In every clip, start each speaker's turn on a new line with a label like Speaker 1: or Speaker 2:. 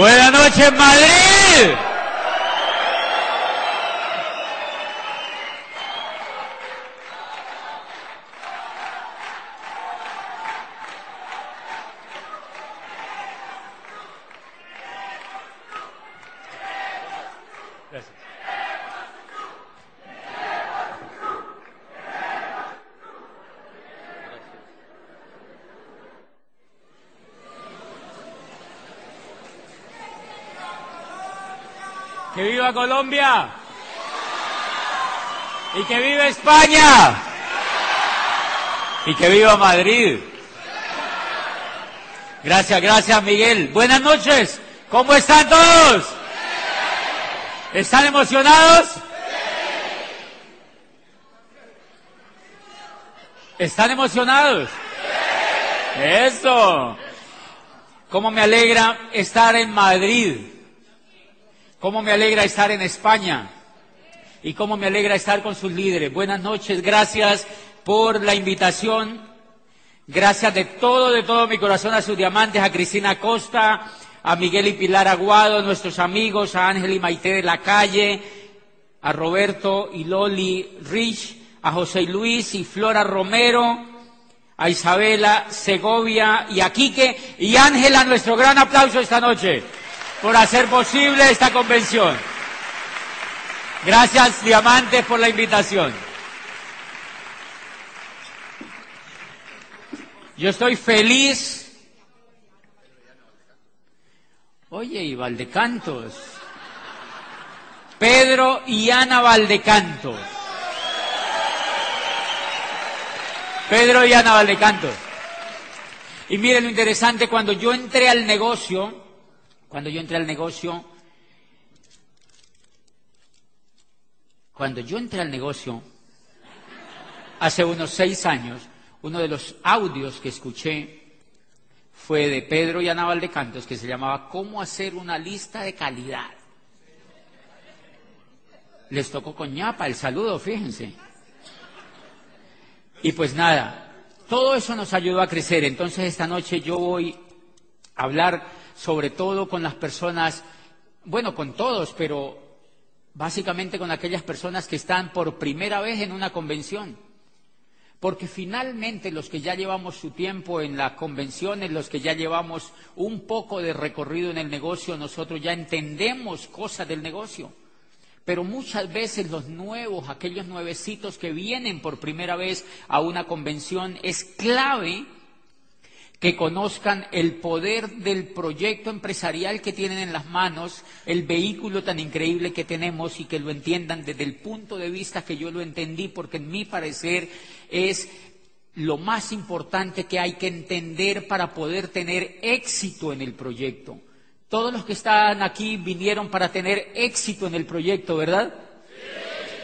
Speaker 1: Buenas noches, Madrid. Que Colombia. Y que viva España. Y que viva Madrid. Gracias, gracias Miguel. Buenas noches. ¿Cómo están todos? ¿Están emocionados? ¿Están emocionados? Eso. ¿Cómo me alegra estar en Madrid? Cómo me alegra estar en España y cómo me alegra estar con sus líderes. Buenas noches, gracias por la invitación. Gracias de todo, de todo mi corazón a sus diamantes, a Cristina Costa, a Miguel y Pilar Aguado, nuestros amigos, a Ángel y Maite de la calle, a Roberto y Loli Rich, a José Luis y Flora Romero, a Isabela Segovia y a Quique y Ángela, nuestro gran aplauso esta noche por hacer posible esta convención. Gracias, Diamantes, por la invitación. Yo estoy feliz. Oye, y Valdecantos. Pedro y Ana Valdecantos. Pedro y Ana Valdecantos. Y miren lo interesante, cuando yo entré al negocio, cuando yo entré al negocio, cuando yo entré al negocio, hace unos seis años, uno de los audios que escuché fue de Pedro y Ana Valdecantos que se llamaba ¿Cómo hacer una lista de calidad? Les tocó con ñapa el saludo, fíjense. Y pues nada, todo eso nos ayudó a crecer. Entonces esta noche yo voy a hablar sobre todo con las personas, bueno, con todos, pero básicamente con aquellas personas que están por primera vez en una convención. Porque finalmente los que ya llevamos su tiempo en las convenciones, los que ya llevamos un poco de recorrido en el negocio, nosotros ya entendemos cosas del negocio. Pero muchas veces los nuevos, aquellos nuevecitos que vienen por primera vez a una convención, es clave que conozcan el poder del proyecto empresarial que tienen en las manos, el vehículo tan increíble que tenemos y que lo entiendan desde el punto de vista que yo lo entendí, porque en mi parecer es lo más importante que hay que entender para poder tener éxito en el proyecto. Todos los que están aquí vinieron para tener éxito en el proyecto, ¿verdad?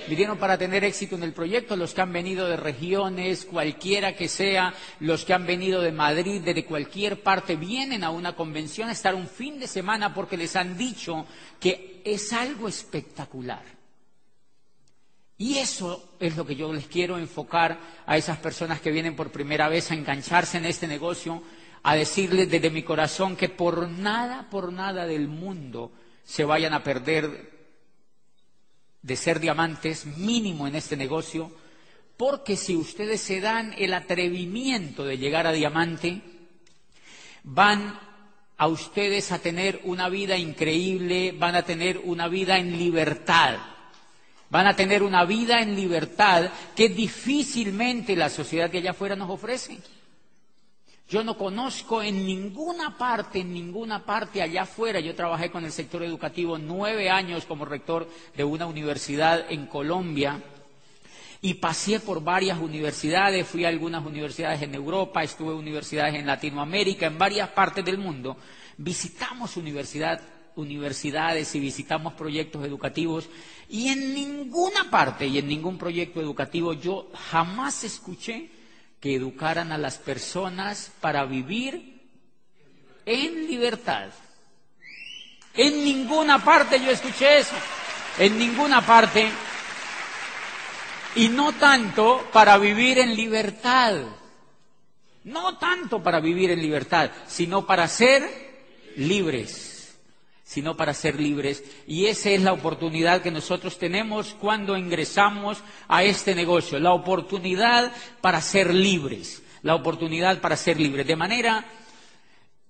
Speaker 1: Vinieron para tener éxito en el proyecto, los que han venido de regiones, cualquiera que sea, los que han venido de Madrid, de cualquier parte, vienen a una convención a estar un fin de semana porque les han dicho que es algo espectacular. Y eso es lo que yo les quiero enfocar a esas personas que vienen por primera vez a engancharse en este negocio, a decirles desde mi corazón que por nada, por nada del mundo se vayan a perder de ser diamantes mínimo en este negocio, porque si ustedes se dan el atrevimiento de llegar a diamante, van a ustedes a tener una vida increíble, van a tener una vida en libertad. Van a tener una vida en libertad que difícilmente la sociedad de allá afuera nos ofrece. Yo no conozco en ninguna parte, en ninguna parte allá afuera. Yo trabajé con el sector educativo nueve años como rector de una universidad en Colombia y pasé por varias universidades, fui a algunas universidades en Europa, estuve en universidades en Latinoamérica, en varias partes del mundo. Visitamos universidades y visitamos proyectos educativos y en ninguna parte y en ningún proyecto educativo yo jamás escuché que educaran a las personas para vivir en libertad. En ninguna parte yo escuché eso, en ninguna parte. Y no tanto para vivir en libertad, no tanto para vivir en libertad, sino para ser libres. Sino para ser libres. Y esa es la oportunidad que nosotros tenemos cuando ingresamos a este negocio, la oportunidad para ser libres, la oportunidad para ser libres. De manera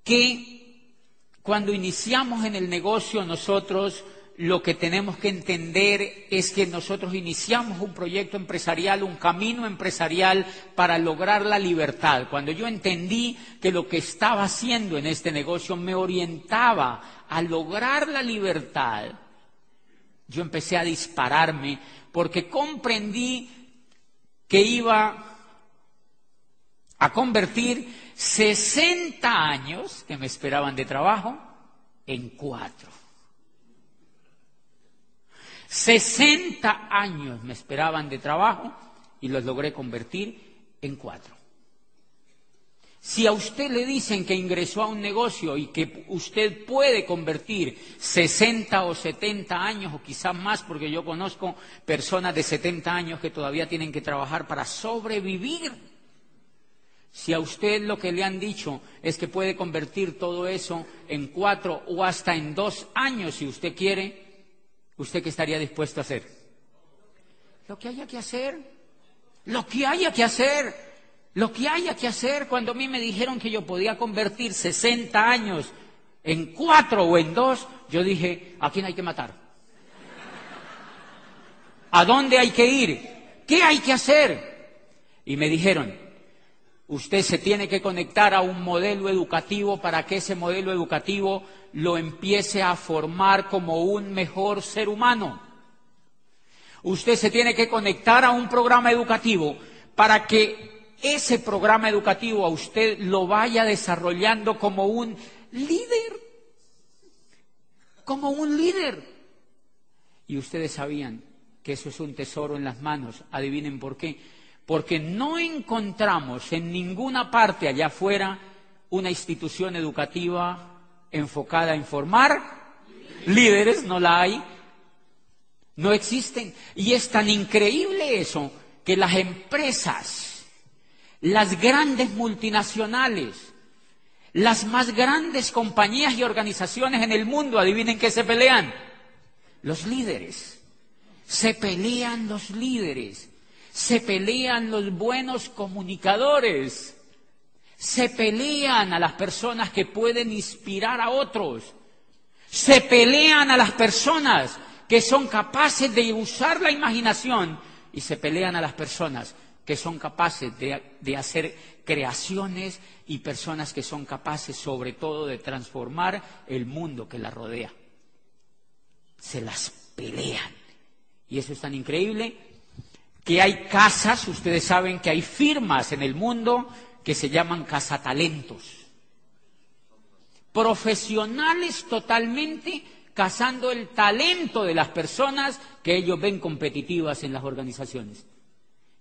Speaker 1: que cuando iniciamos en el negocio nosotros lo que tenemos que entender es que nosotros iniciamos un proyecto empresarial, un camino empresarial para lograr la libertad. Cuando yo entendí que lo que estaba haciendo en este negocio me orientaba a lograr la libertad, yo empecé a dispararme porque comprendí que iba a convertir 60 años que me esperaban de trabajo en cuatro. 60 años me esperaban de trabajo y los logré convertir en cuatro. Si a usted le dicen que ingresó a un negocio y que usted puede convertir 60 o 70 años o quizás más, porque yo conozco personas de 70 años que todavía tienen que trabajar para sobrevivir. Si a usted lo que le han dicho es que puede convertir todo eso en cuatro o hasta en dos años, si usted quiere, ¿Usted qué estaría dispuesto a hacer? Lo que haya que hacer. Lo que haya que hacer. Lo que haya que hacer. Cuando a mí me dijeron que yo podía convertir 60 años en cuatro o en dos, yo dije, ¿a quién hay que matar? ¿A dónde hay que ir? ¿Qué hay que hacer? Y me dijeron, usted se tiene que conectar a un modelo educativo para que ese modelo educativo lo empiece a formar como un mejor ser humano. Usted se tiene que conectar a un programa educativo para que ese programa educativo a usted lo vaya desarrollando como un líder. Como un líder. Y ustedes sabían que eso es un tesoro en las manos. Adivinen por qué. Porque no encontramos en ninguna parte allá afuera una institución educativa enfocada en formar líderes, no la hay, no existen. Y es tan increíble eso que las empresas, las grandes multinacionales, las más grandes compañías y organizaciones en el mundo, adivinen qué se pelean, los líderes. Se pelean los líderes, se pelean los buenos comunicadores, se pelean a las personas que pueden inspirar a otros. Se pelean a las personas que son capaces de usar la imaginación y se pelean a las personas que son capaces de, hacer creaciones y personas que son capaces sobre todo de transformar el mundo que las rodea. Se las pelean. Y eso es tan increíble que hay casas, ustedes saben que hay firmas en el mundo que se llaman cazatalentos. Profesionales totalmente cazando el talento de las personas que ellos ven competitivas en las organizaciones.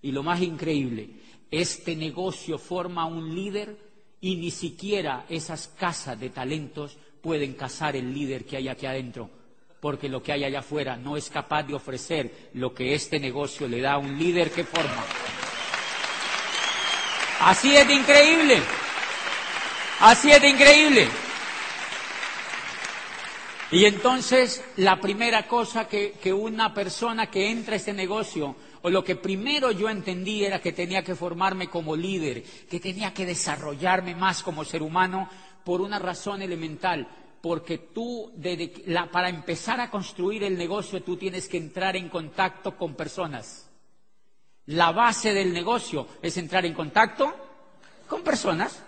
Speaker 1: Y lo más increíble, este negocio forma un líder y ni siquiera esas casas de talentos pueden cazar el líder que hay aquí adentro, porque lo que hay allá afuera no es capaz de ofrecer lo que este negocio le da a un líder que forma. Así es de increíble. Así es de increíble. Y entonces la primera cosa que, que, una persona que entra a este negocio, o lo que primero yo entendí era que tenía que formarme como líder, que tenía que desarrollarme más como ser humano por una razón elemental, porque tú, para empezar a construir el negocio, tú tienes que entrar en contacto con personas. La base del negocio es entrar en contacto con personas.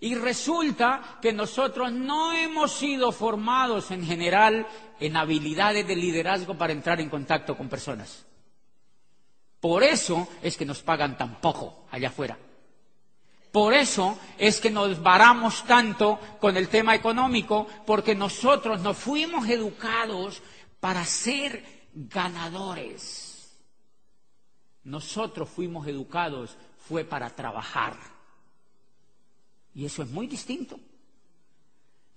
Speaker 1: Y resulta que nosotros no hemos sido formados en general en habilidades de liderazgo para entrar en contacto con personas. Por eso es que nos pagan tan poco allá afuera. Por eso es que nos varamos tanto con el tema económico, porque nosotros nos fuimos educados para ser ganadores. Nosotros fuimos educados fue para trabajar. Y eso es muy distinto.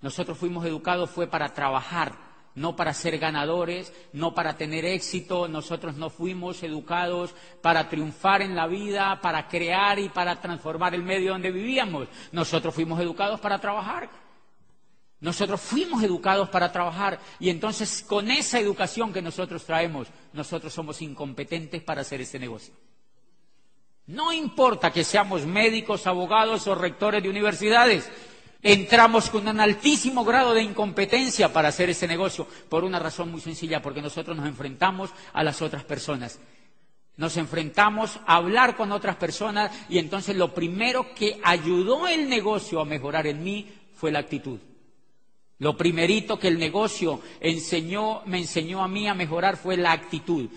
Speaker 1: Nosotros fuimos educados fue para trabajar, no para ser ganadores, no para tener éxito. Nosotros no fuimos educados para triunfar en la vida, para crear y para transformar el medio donde vivíamos. Nosotros fuimos educados para trabajar. Nosotros fuimos educados para trabajar y entonces con esa educación que nosotros traemos, nosotros somos incompetentes para hacer este negocio. No importa que seamos médicos, abogados o rectores de universidades, entramos con un altísimo grado de incompetencia para hacer ese negocio por una razón muy sencilla, porque nosotros nos enfrentamos a las otras personas. Nos enfrentamos a hablar con otras personas y entonces lo primero que ayudó el negocio a mejorar en mí fue la actitud. Lo primerito que el negocio enseñó, me enseñó a mí a mejorar fue la actitud.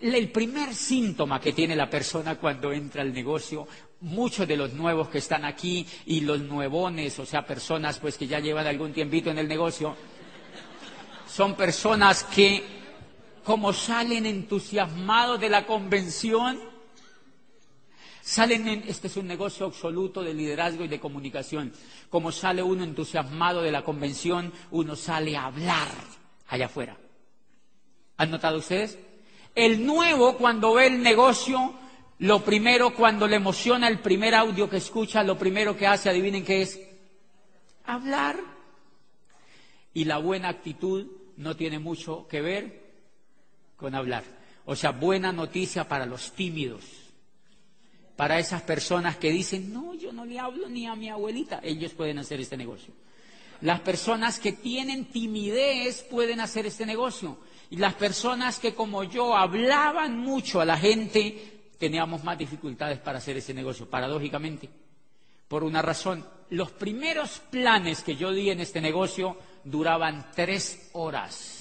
Speaker 1: El primer síntoma que tiene la persona cuando entra al negocio, muchos de los nuevos que están aquí y los nuevones, o sea, personas pues que ya llevan algún tiempito en el negocio, son personas que como salen entusiasmados de la convención, Salen en, este es un negocio absoluto de liderazgo y de comunicación. Como sale uno entusiasmado de la convención, uno sale a hablar allá afuera. ¿Han notado ustedes? El nuevo, cuando ve el negocio, lo primero, cuando le emociona el primer audio que escucha, lo primero que hace, adivinen qué es, hablar. Y la buena actitud no tiene mucho que ver con hablar. O sea, buena noticia para los tímidos para esas personas que dicen, no, yo no le hablo ni a mi abuelita, ellos pueden hacer este negocio. Las personas que tienen timidez pueden hacer este negocio. Y las personas que como yo hablaban mucho a la gente, teníamos más dificultades para hacer ese negocio, paradójicamente. Por una razón, los primeros planes que yo di en este negocio duraban tres horas.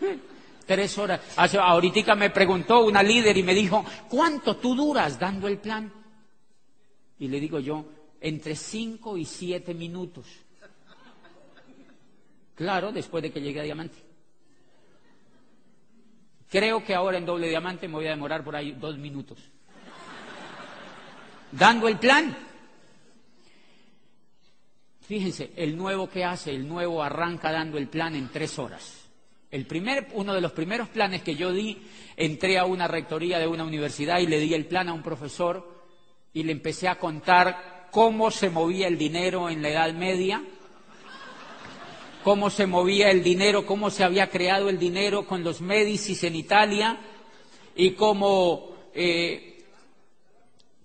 Speaker 1: Tres horas. Ahorita me preguntó una líder y me dijo, ¿cuánto tú duras dando el plan? Y le digo yo, entre cinco y siete minutos. Claro, después de que llegue a diamante. Creo que ahora en doble diamante me voy a demorar por ahí dos minutos. Dando el plan. Fíjense, el nuevo que hace, el nuevo arranca dando el plan en tres horas. El primer, uno de los primeros planes que yo di, entré a una rectoría de una universidad y le di el plan a un profesor y le empecé a contar cómo se movía el dinero en la Edad Media, cómo se movía el dinero, cómo se había creado el dinero con los Médicis en Italia y cómo eh,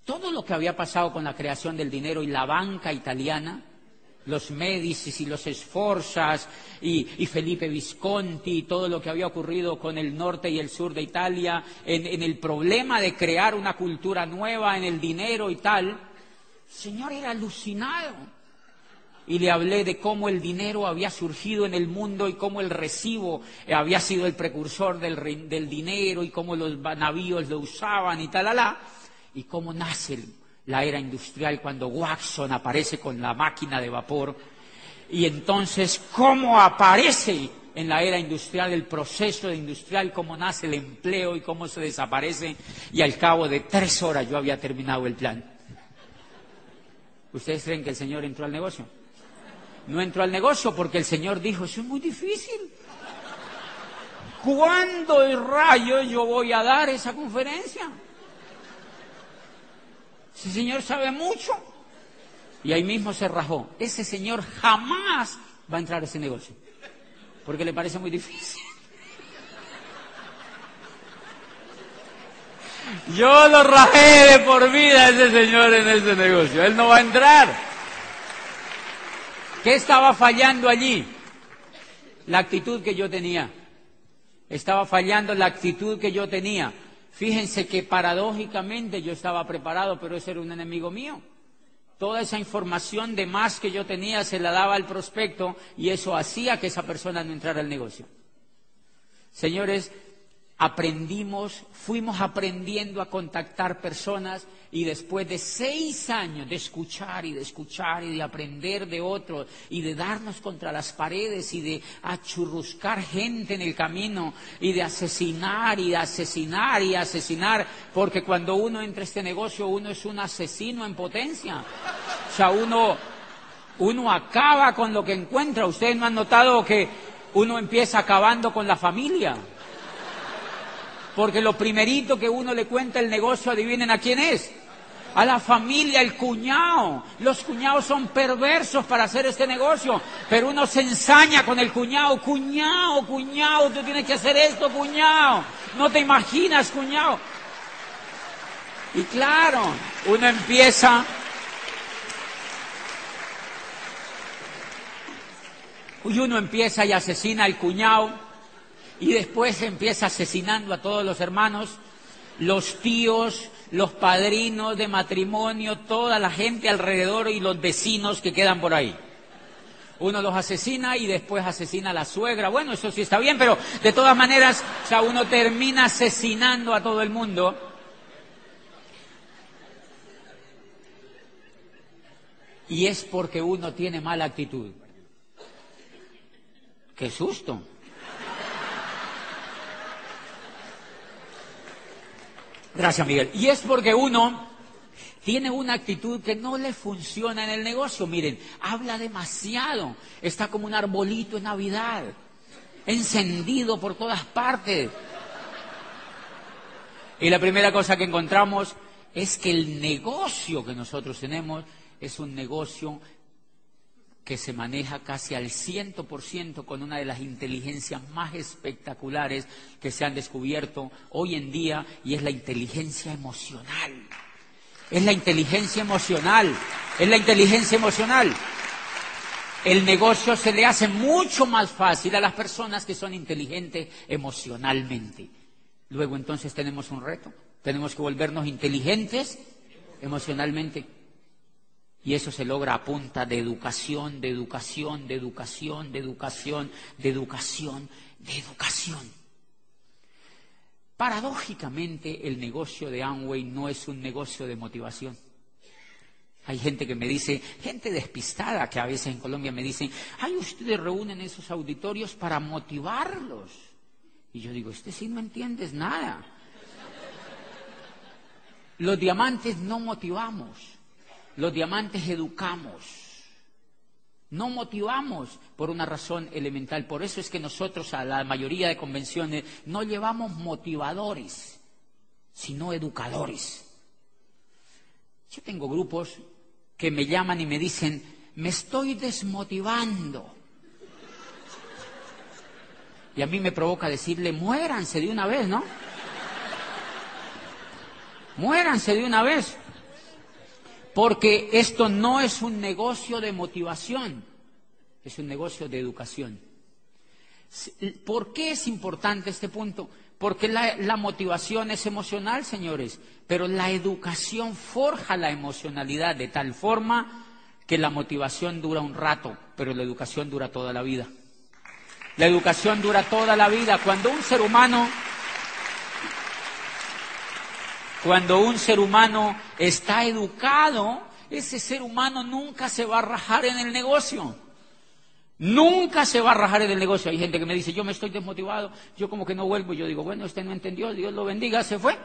Speaker 1: todo lo que había pasado con la creación del dinero y la banca italiana los Médicis y los Esforzas y, Felipe Visconti y todo lo que había ocurrido con el norte y el sur de Italia, en, el problema de crear una cultura nueva en el dinero y tal, Señor era alucinado. Y le hablé de cómo el dinero había surgido en el mundo y cómo el recibo había sido el precursor del, dinero y cómo los navíos lo usaban y tal, y cómo nace la era industrial cuando Watson aparece con la máquina de vapor. Y entonces, ¿cómo aparece en la era industrial el proceso industrial, cómo nace el empleo y cómo se desaparece? Y al cabo de tres horas yo había terminado el plan. ¿Ustedes creen que el Señor entró al negocio? No entró al negocio porque el Señor dijo, eso es muy difícil. ¿Cuándo el rayo yo voy a dar esa conferencia? Ese señor sabe mucho. Y ahí mismo se rajó. Ese señor jamás va a entrar a ese negocio. Porque le parece muy difícil. Yo lo rajé de por vida a ese señor en ese negocio. Él no va a entrar. ¿Qué estaba fallando allí? La actitud que yo tenía. Estaba fallando la actitud que yo tenía. Fíjense que paradójicamente yo estaba preparado, pero ese era un enemigo mío. Toda esa información de más que yo tenía se la daba al prospecto y eso hacía que esa persona no entrara al negocio. Señores, aprendimos, fuimos aprendiendo a contactar personas y después de seis años de escuchar y de escuchar y de aprender de otros y de darnos contra las paredes y de achurruscar gente en el camino y de asesinar y asesinar y asesinar, porque cuando uno entra a este negocio uno es un asesino en potencia. O sea, uno, uno acaba con lo que encuentra. Ustedes no han notado que uno empieza acabando con la familia. Porque lo primerito que uno le cuenta el negocio, adivinen a quién es. a la familia, el cuñado. Los cuñados son perversos para hacer este negocio, pero uno se ensaña con el cuñado. Cuñado, cuñado, tú tienes que hacer esto, cuñado. No te imaginas, cuñado. Y claro, uno empieza y uno empieza y asesina al cuñado y después empieza asesinando a todos los hermanos, los tíos, los padrinos de matrimonio, toda la gente alrededor y los vecinos que quedan por ahí. Uno los asesina y después asesina a la suegra. Bueno, eso sí está bien, pero de todas maneras, o uno termina asesinando a todo el mundo. Y es porque uno tiene mala actitud. ¡Qué susto! Gracias, Miguel. Y es porque uno tiene una actitud que no le funciona en el negocio. Miren, habla demasiado. Está como un arbolito en Navidad, encendido por todas partes. Y la primera cosa que encontramos es que el negocio que nosotros tenemos es un negocio que se maneja casi al ciento por ciento con una de las inteligencias más espectaculares que se han descubierto hoy en día y es la inteligencia emocional. Es la inteligencia emocional, es la inteligencia emocional. El negocio se le hace mucho más fácil a las personas que son inteligentes emocionalmente. Luego entonces tenemos un reto, tenemos que volvernos inteligentes emocionalmente. Y eso se logra a punta de educación, de educación, de educación, de educación, de educación, de educación. Paradójicamente, el negocio de Amway no es un negocio de motivación. Hay gente que me dice, gente despistada que a veces en Colombia me dicen, ay, ustedes reúnen esos auditorios para motivarlos. Y yo digo, este sí no entiendes nada. Los diamantes no motivamos. Los diamantes educamos, no motivamos por una razón elemental. Por eso es que nosotros a la mayoría de convenciones no llevamos motivadores, sino educadores. Yo tengo grupos que me llaman y me dicen, me estoy desmotivando. Y a mí me provoca decirle, muéranse de una vez, ¿no? Muéranse de una vez porque esto no es un negocio de motivación, es un negocio de educación. ¿Por qué es importante este punto? Porque la, motivación es emocional, señores, pero la educación forja la emocionalidad de tal forma que la motivación dura un rato, pero la educación dura toda la vida. La educación dura toda la vida. Cuando un ser humano cuando un ser humano está educado, ese ser humano nunca se va a rajar en el negocio. Nunca se va a rajar en el negocio. Hay gente que me dice, yo me estoy desmotivado, yo como que no vuelvo. Yo digo, bueno, usted no entendió, Dios lo bendiga, se fue.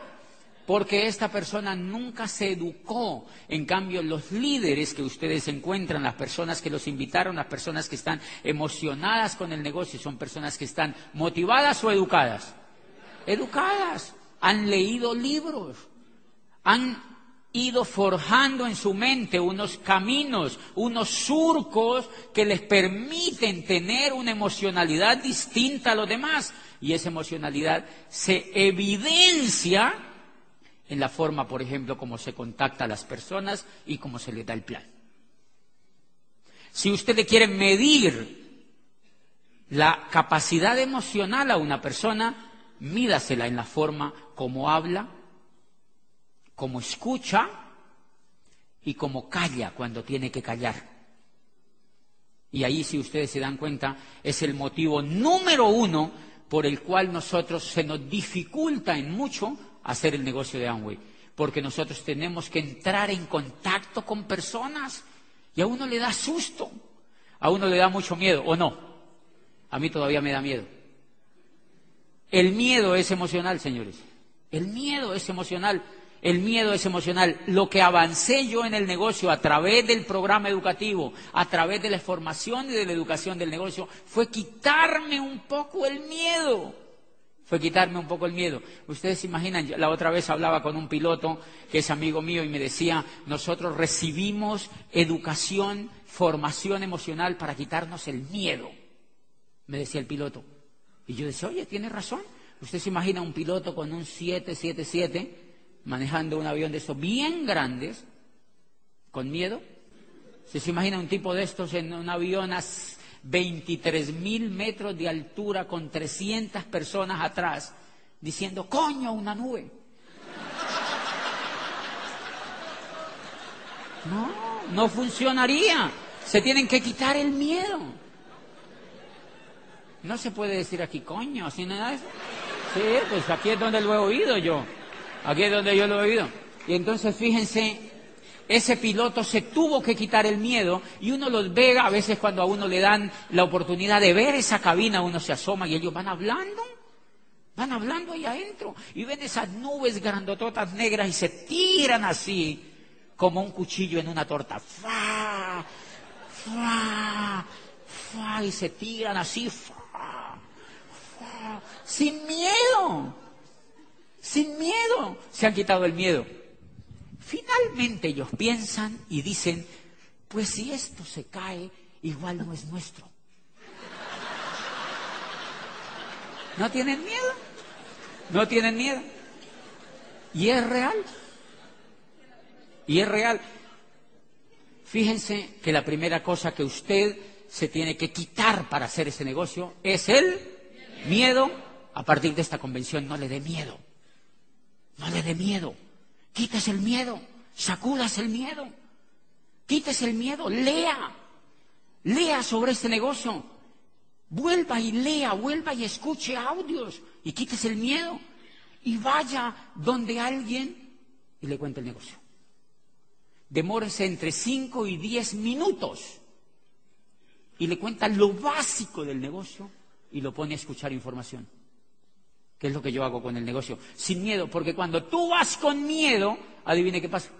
Speaker 1: Porque esta persona nunca se educó. En cambio, los líderes que ustedes encuentran, las personas que los invitaron, las personas que están emocionadas con el negocio, son personas que están motivadas o educadas. Educadas. Han leído libros han ido forjando en su mente unos caminos, unos surcos que les permiten tener una emocionalidad distinta a los demás. Y esa emocionalidad se evidencia en la forma, por ejemplo, como se contacta a las personas y cómo se les da el plan. Si usted le quiere medir la capacidad emocional a una persona, mídasela en la forma como habla, como escucha y como calla cuando tiene que callar. Y ahí, si ustedes se dan cuenta, es el motivo número uno por el cual nosotros se nos dificulta en mucho hacer el negocio de Amway. Porque nosotros tenemos que entrar en contacto con personas y a uno le da susto, a uno le da mucho miedo, ¿o no? A mí todavía me da miedo. El miedo es emocional, señores. El miedo es emocional. El miedo es emocional. Lo que avancé yo en el negocio a través del programa educativo, a través de la formación y de la educación del negocio, fue quitarme un poco el miedo. fue quitarme un poco el miedo. Ustedes se imaginan, la otra vez hablaba con un piloto que es amigo mío y me decía, nosotros recibimos educación, formación emocional para quitarnos el miedo, me decía el piloto. Y yo decía, oye, tiene razón. Usted se imagina un piloto con un 777 manejando un avión de estos bien grandes, con miedo. ¿Se, se imagina un tipo de estos en un avión a 23 mil metros de altura con 300 personas atrás, diciendo, coño, una nube. No, no funcionaría. Se tienen que quitar el miedo. No se puede decir aquí, coño, así nada. Sí, pues aquí es donde lo he oído yo. Aquí es donde yo lo he oído. Y entonces fíjense ese piloto se tuvo que quitar el miedo y uno los ve a veces cuando a uno le dan la oportunidad de ver esa cabina, uno se asoma y ellos van hablando, van hablando ahí adentro y ven esas nubes grandototas negras y se tiran así como un cuchillo en una torta. ¡Fa! ¡Fa! ¡Fa! Y se tiran así, ¡fa! ¡fa! sin miedo, sin miedo, se han quitado el miedo. Finalmente ellos piensan y dicen, pues si esto se cae, igual no es nuestro. ¿No tienen miedo? ¿No tienen miedo? Y es real. Y es real. Fíjense que la primera cosa que usted se tiene que quitar para hacer ese negocio es el miedo. A partir de esta convención no le dé miedo. No le dé miedo. Quítese el miedo, sacúdase el miedo, quítese el miedo, lea, lea sobre este negocio, vuelva y lea, vuelva y escuche audios y quítese el miedo y vaya donde alguien y le cuente el negocio. Demórese entre 5 y 10 minutos y le cuenta lo básico del negocio y lo pone a escuchar información que es lo que yo hago con el negocio, sin miedo, porque cuando tú vas con miedo, adivine qué pasa,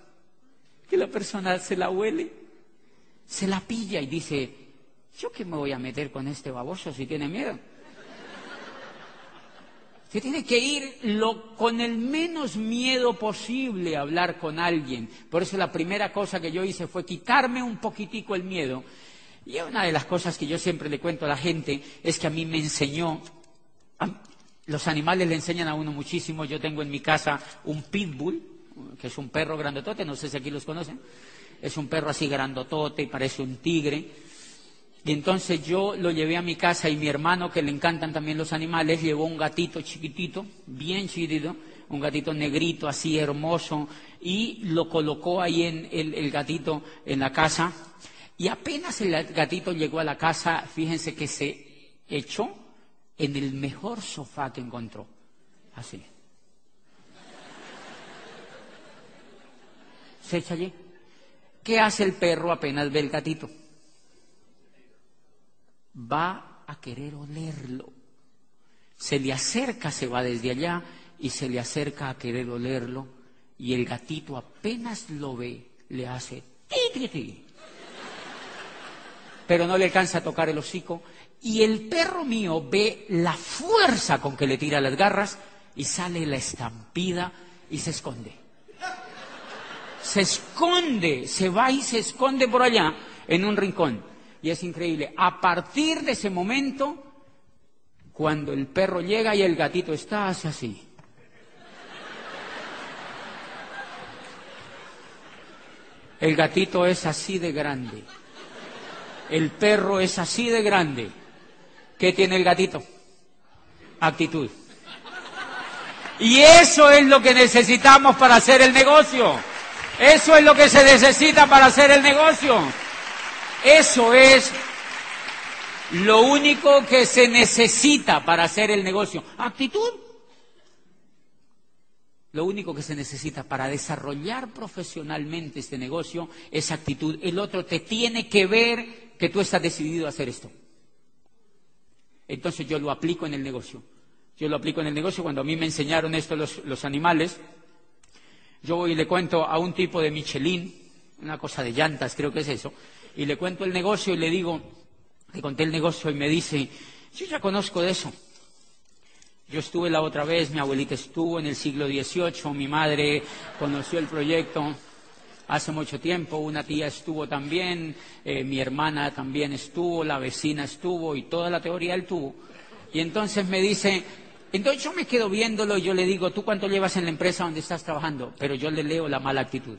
Speaker 1: que la persona se la huele, se la pilla y dice, ¿yo qué me voy a meter con este baboso si tiene miedo? Se tiene que ir lo, con el menos miedo posible a hablar con alguien. Por eso la primera cosa que yo hice fue quitarme un poquitico el miedo. Y una de las cosas que yo siempre le cuento a la gente es que a mí me enseñó, los animales le enseñan a uno muchísimo. Yo tengo en mi casa un pitbull, que es un perro grandotote, no sé si aquí los conocen. Es un perro así grandotote y parece un tigre. Y entonces yo lo llevé a mi casa y mi hermano, que le encantan también los animales, llevó un gatito chiquitito, bien chiquitito, un gatito negrito, así hermoso, y lo colocó ahí en el, el gatito en la casa. Y apenas el gatito llegó a la casa, fíjense que se echó en el mejor sofá que encontró. Así. Se echa allí. ¿Qué hace el perro apenas ve el gatito? Va a querer olerlo. Se le acerca, se va desde allá y se le acerca a querer olerlo y el gatito apenas lo ve, le hace ti, ti, Pero no le alcanza a tocar el hocico y el perro mío ve la fuerza con que le tira las garras y sale la estampida y se esconde. Se esconde, se va y se esconde por allá en un rincón. Y es increíble. A partir de ese momento, cuando el perro llega y el gatito está, hace así. El gatito es así de grande. El perro es así de grande. ¿Qué tiene el gatito? Actitud. Y eso es lo que necesitamos para hacer el negocio. Eso es lo que se necesita para hacer el negocio. Eso es lo único que se necesita para hacer el negocio. Actitud. Lo único que se necesita para desarrollar profesionalmente este negocio es actitud. El otro te tiene que ver que tú estás decidido a hacer esto. Entonces yo lo aplico en el negocio. Yo lo aplico en el negocio cuando a mí me enseñaron esto los, animales. Yo voy y le cuento a un tipo de Michelin, una cosa de llantas, creo que es eso, y le cuento el negocio y le digo, le conté el negocio y me dice, yo ya conozco de eso. Yo estuve la otra vez, mi abuelita estuvo en el siglo XVIII, mi madre conoció el proyecto hace mucho tiempo, una tía estuvo también, eh, mi hermana también estuvo, la vecina estuvo y toda la teoría él tuvo. Y entonces me dice, entonces yo me quedo viéndolo y yo le digo, ¿tú cuánto llevas en la empresa donde estás trabajando? Pero yo le leo la mala actitud.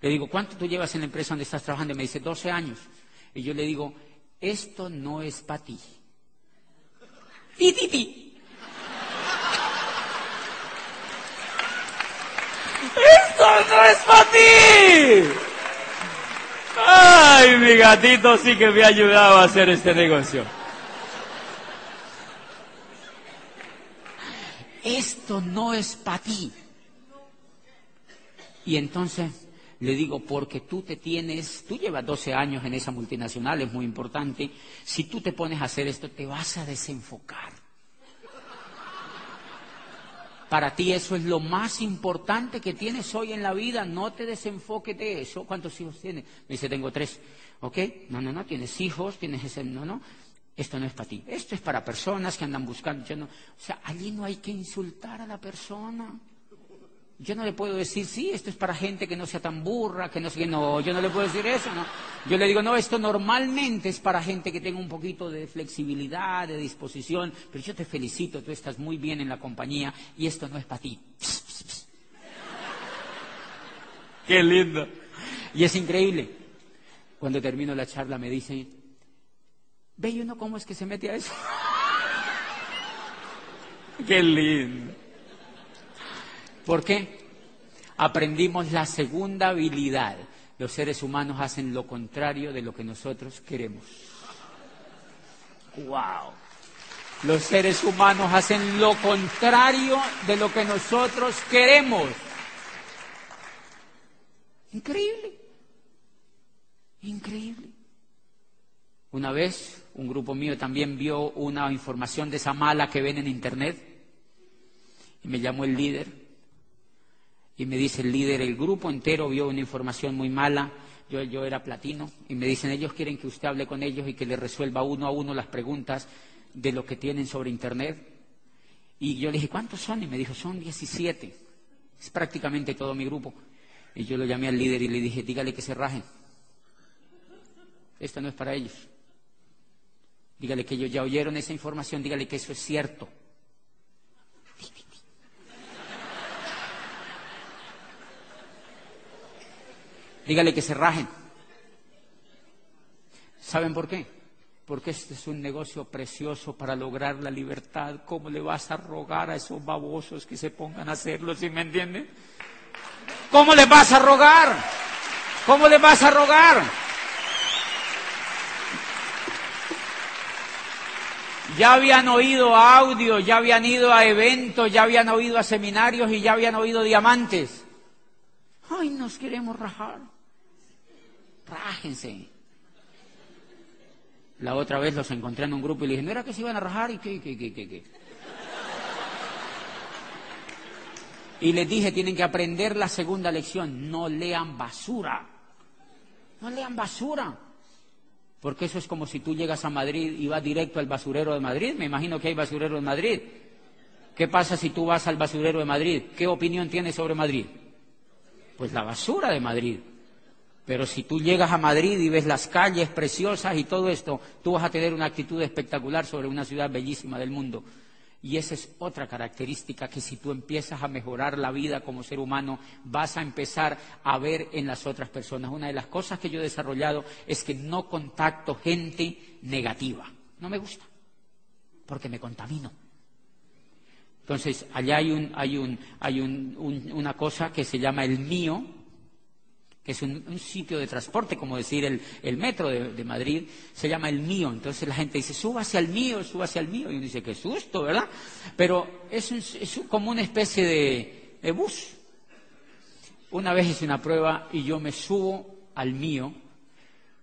Speaker 1: Le digo, ¿cuánto tú llevas en la empresa donde estás trabajando? Y me dice, 12 años. Y yo le digo, esto no es para ti. Ti, ti. ¡Esto no es para ti! ¡Ay, mi gatito sí que me ha ayudado a hacer este negocio! Esto no es para ti. Y entonces le digo, porque tú te tienes, tú llevas 12 años en esa multinacional, es muy importante, si tú te pones a hacer esto, te vas a desenfocar. Para ti eso es lo más importante que tienes hoy en la vida. No te desenfoques de eso. ¿Cuántos hijos tienes? Me dice, tengo tres. ¿Ok? No, no, no. Tienes hijos, tienes ese... No, no. Esto no es para ti. Esto es para personas que andan buscando. Yo no, o sea, allí no hay que insultar a la persona. Yo no le puedo decir, sí, esto es para gente que no sea tan burra, que no sé no, yo no le puedo decir eso, ¿no? Yo le digo, no, esto normalmente es para gente que tenga un poquito de flexibilidad, de disposición, pero yo te felicito, tú estás muy bien en la compañía y esto no es para ti. Qué lindo. Y es increíble. Cuando termino la charla me dice, ¿ve uno cómo es que se mete a eso? Qué lindo. ¿Por qué? Aprendimos la segunda habilidad. Los seres humanos hacen lo contrario de lo que nosotros queremos. ¡Wow! Los seres humanos hacen lo contrario de lo que nosotros queremos. Increíble. Increíble. Una vez un grupo mío también vio una información de esa mala que ven en Internet y me llamó el líder y me dice el líder, el grupo entero vio una información muy mala, yo, yo era platino, y me dicen, ellos quieren que usted hable con ellos y que le resuelva uno a uno las preguntas de lo que tienen sobre Internet. Y yo le dije, ¿cuántos son? Y me dijo, son 17. Es prácticamente todo mi grupo. Y yo lo llamé al líder y le dije, dígale que se rajen. Esto no es para ellos. Dígale que ellos ya oyeron esa información, dígale que eso es cierto. Dígale que se rajen. ¿Saben por qué? Porque este es un negocio precioso para lograr la libertad. ¿Cómo le vas a rogar a esos babosos que se pongan a hacerlo, si me entienden? ¿Cómo le vas a rogar? ¿Cómo le vas a rogar? Ya habían oído audio, ya habían ido a eventos, ya habían oído a seminarios y ya habían oído diamantes. Ay, nos queremos rajar rájense. La otra vez los encontré en un grupo y le dije, ¿no era que se iban a rajar? ¿Y qué, qué, qué, qué, qué? Y les dije, tienen que aprender la segunda lección, no lean basura. No lean basura. Porque eso es como si tú llegas a Madrid y vas directo al basurero de Madrid. Me imagino que hay basurero en Madrid. ¿Qué pasa si tú vas al basurero de Madrid? ¿Qué opinión tienes sobre Madrid? Pues la basura de Madrid. Pero si tú llegas a Madrid y ves las calles preciosas y todo esto, tú vas a tener una actitud espectacular sobre una ciudad bellísima del mundo. Y esa es otra característica que si tú empiezas a mejorar la vida como ser humano, vas a empezar a ver en las otras personas. Una de las cosas que yo he desarrollado es que no contacto gente negativa. No me gusta, porque me contamino. Entonces, allá hay, un, hay, un, hay una cosa que se llama el mío, es un, sitio de transporte, como decir el, metro de, Madrid, se llama el mío. Entonces la gente dice, súbase al mío, súbase al mío. Y uno dice, qué susto, ¿verdad? Pero es, como una especie de, de bus. Una vez hice una prueba y yo me subo al mío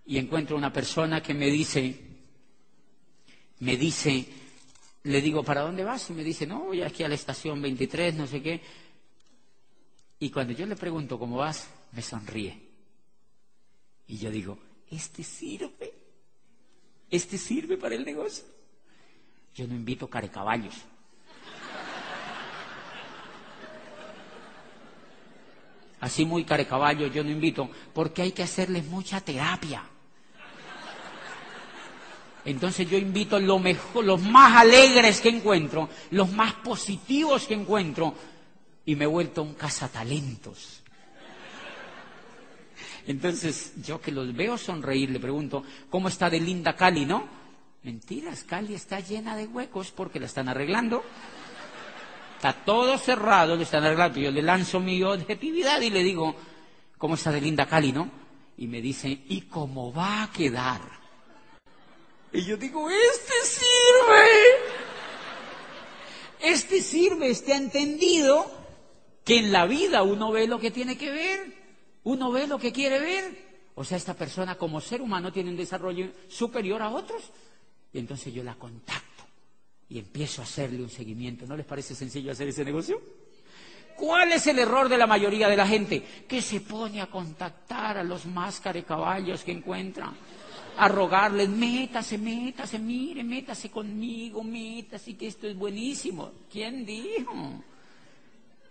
Speaker 1: y encuentro una persona que me dice, me dice, le digo, ¿para dónde vas? Y me dice, no, voy aquí a la estación 23, no sé qué. Y cuando yo le pregunto cómo vas, me sonríe. Y yo digo, ¿este sirve? ¿Este sirve para el negocio? Yo no invito carecaballos. Así muy carecaballos yo no invito, porque hay que hacerles mucha terapia. Entonces yo invito lo mejor, los más alegres que encuentro, los más positivos que encuentro, y me he vuelto un cazatalentos. Entonces, yo que los veo sonreír, le pregunto, ¿cómo está de linda Cali, no? Mentiras, Cali está llena de huecos porque la están arreglando. Está todo cerrado, le están arreglando. Yo le lanzo mi objetividad y le digo, ¿cómo está de linda Cali, no? Y me dice, ¿y cómo va a quedar? Y yo digo, este sirve. Este sirve, este ha entendido que en la vida uno ve lo que tiene que ver, uno ve lo que quiere ver. O sea, esta persona como ser humano tiene un desarrollo superior a otros. Y entonces yo la contacto y empiezo a hacerle un seguimiento. ¿No les parece sencillo hacer ese negocio? ¿Cuál es el error de la mayoría de la gente? Que se pone a contactar a los más caballos que encuentran, a rogarles, métase, métase, mire, métase conmigo, métase, que esto es buenísimo. ¿Quién dijo?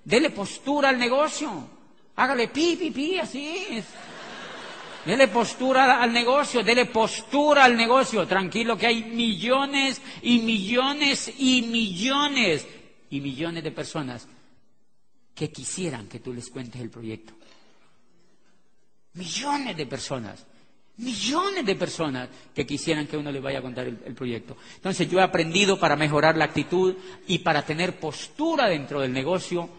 Speaker 1: Dele postura al negocio, hágale pi, pi, pi, así. Dele postura al negocio, dele postura al negocio. Tranquilo que hay millones y millones y millones y millones de personas que quisieran que tú les cuentes el proyecto. Millones de personas, millones de personas que quisieran que uno les vaya a contar el, proyecto. Entonces yo he aprendido para mejorar la actitud y para tener postura dentro del negocio,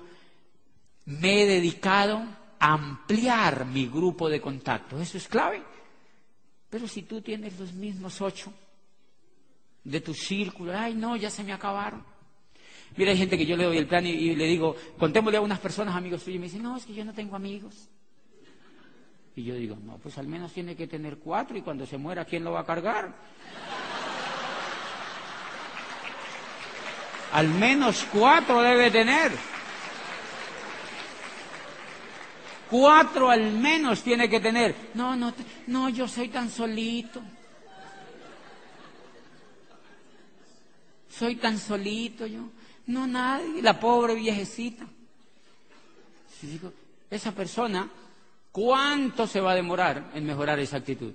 Speaker 1: me he dedicado ampliar mi grupo de contactos. Eso es clave. Pero si tú tienes los mismos ocho de tu círculo, ay no, ya se me acabaron. Mira, hay gente que yo le doy el plan y, le digo, contémosle a unas personas, amigos tuyos, y me dicen, no, es que yo no tengo amigos. Y yo digo, no, pues al menos tiene que tener cuatro y cuando se muera, ¿quién lo va a cargar? al menos cuatro debe tener. Cuatro al menos tiene que tener. No, no, no, yo soy tan solito. Soy tan solito yo. No, nadie. La pobre viejecita. Esa persona, ¿cuánto se va a demorar en mejorar esa actitud?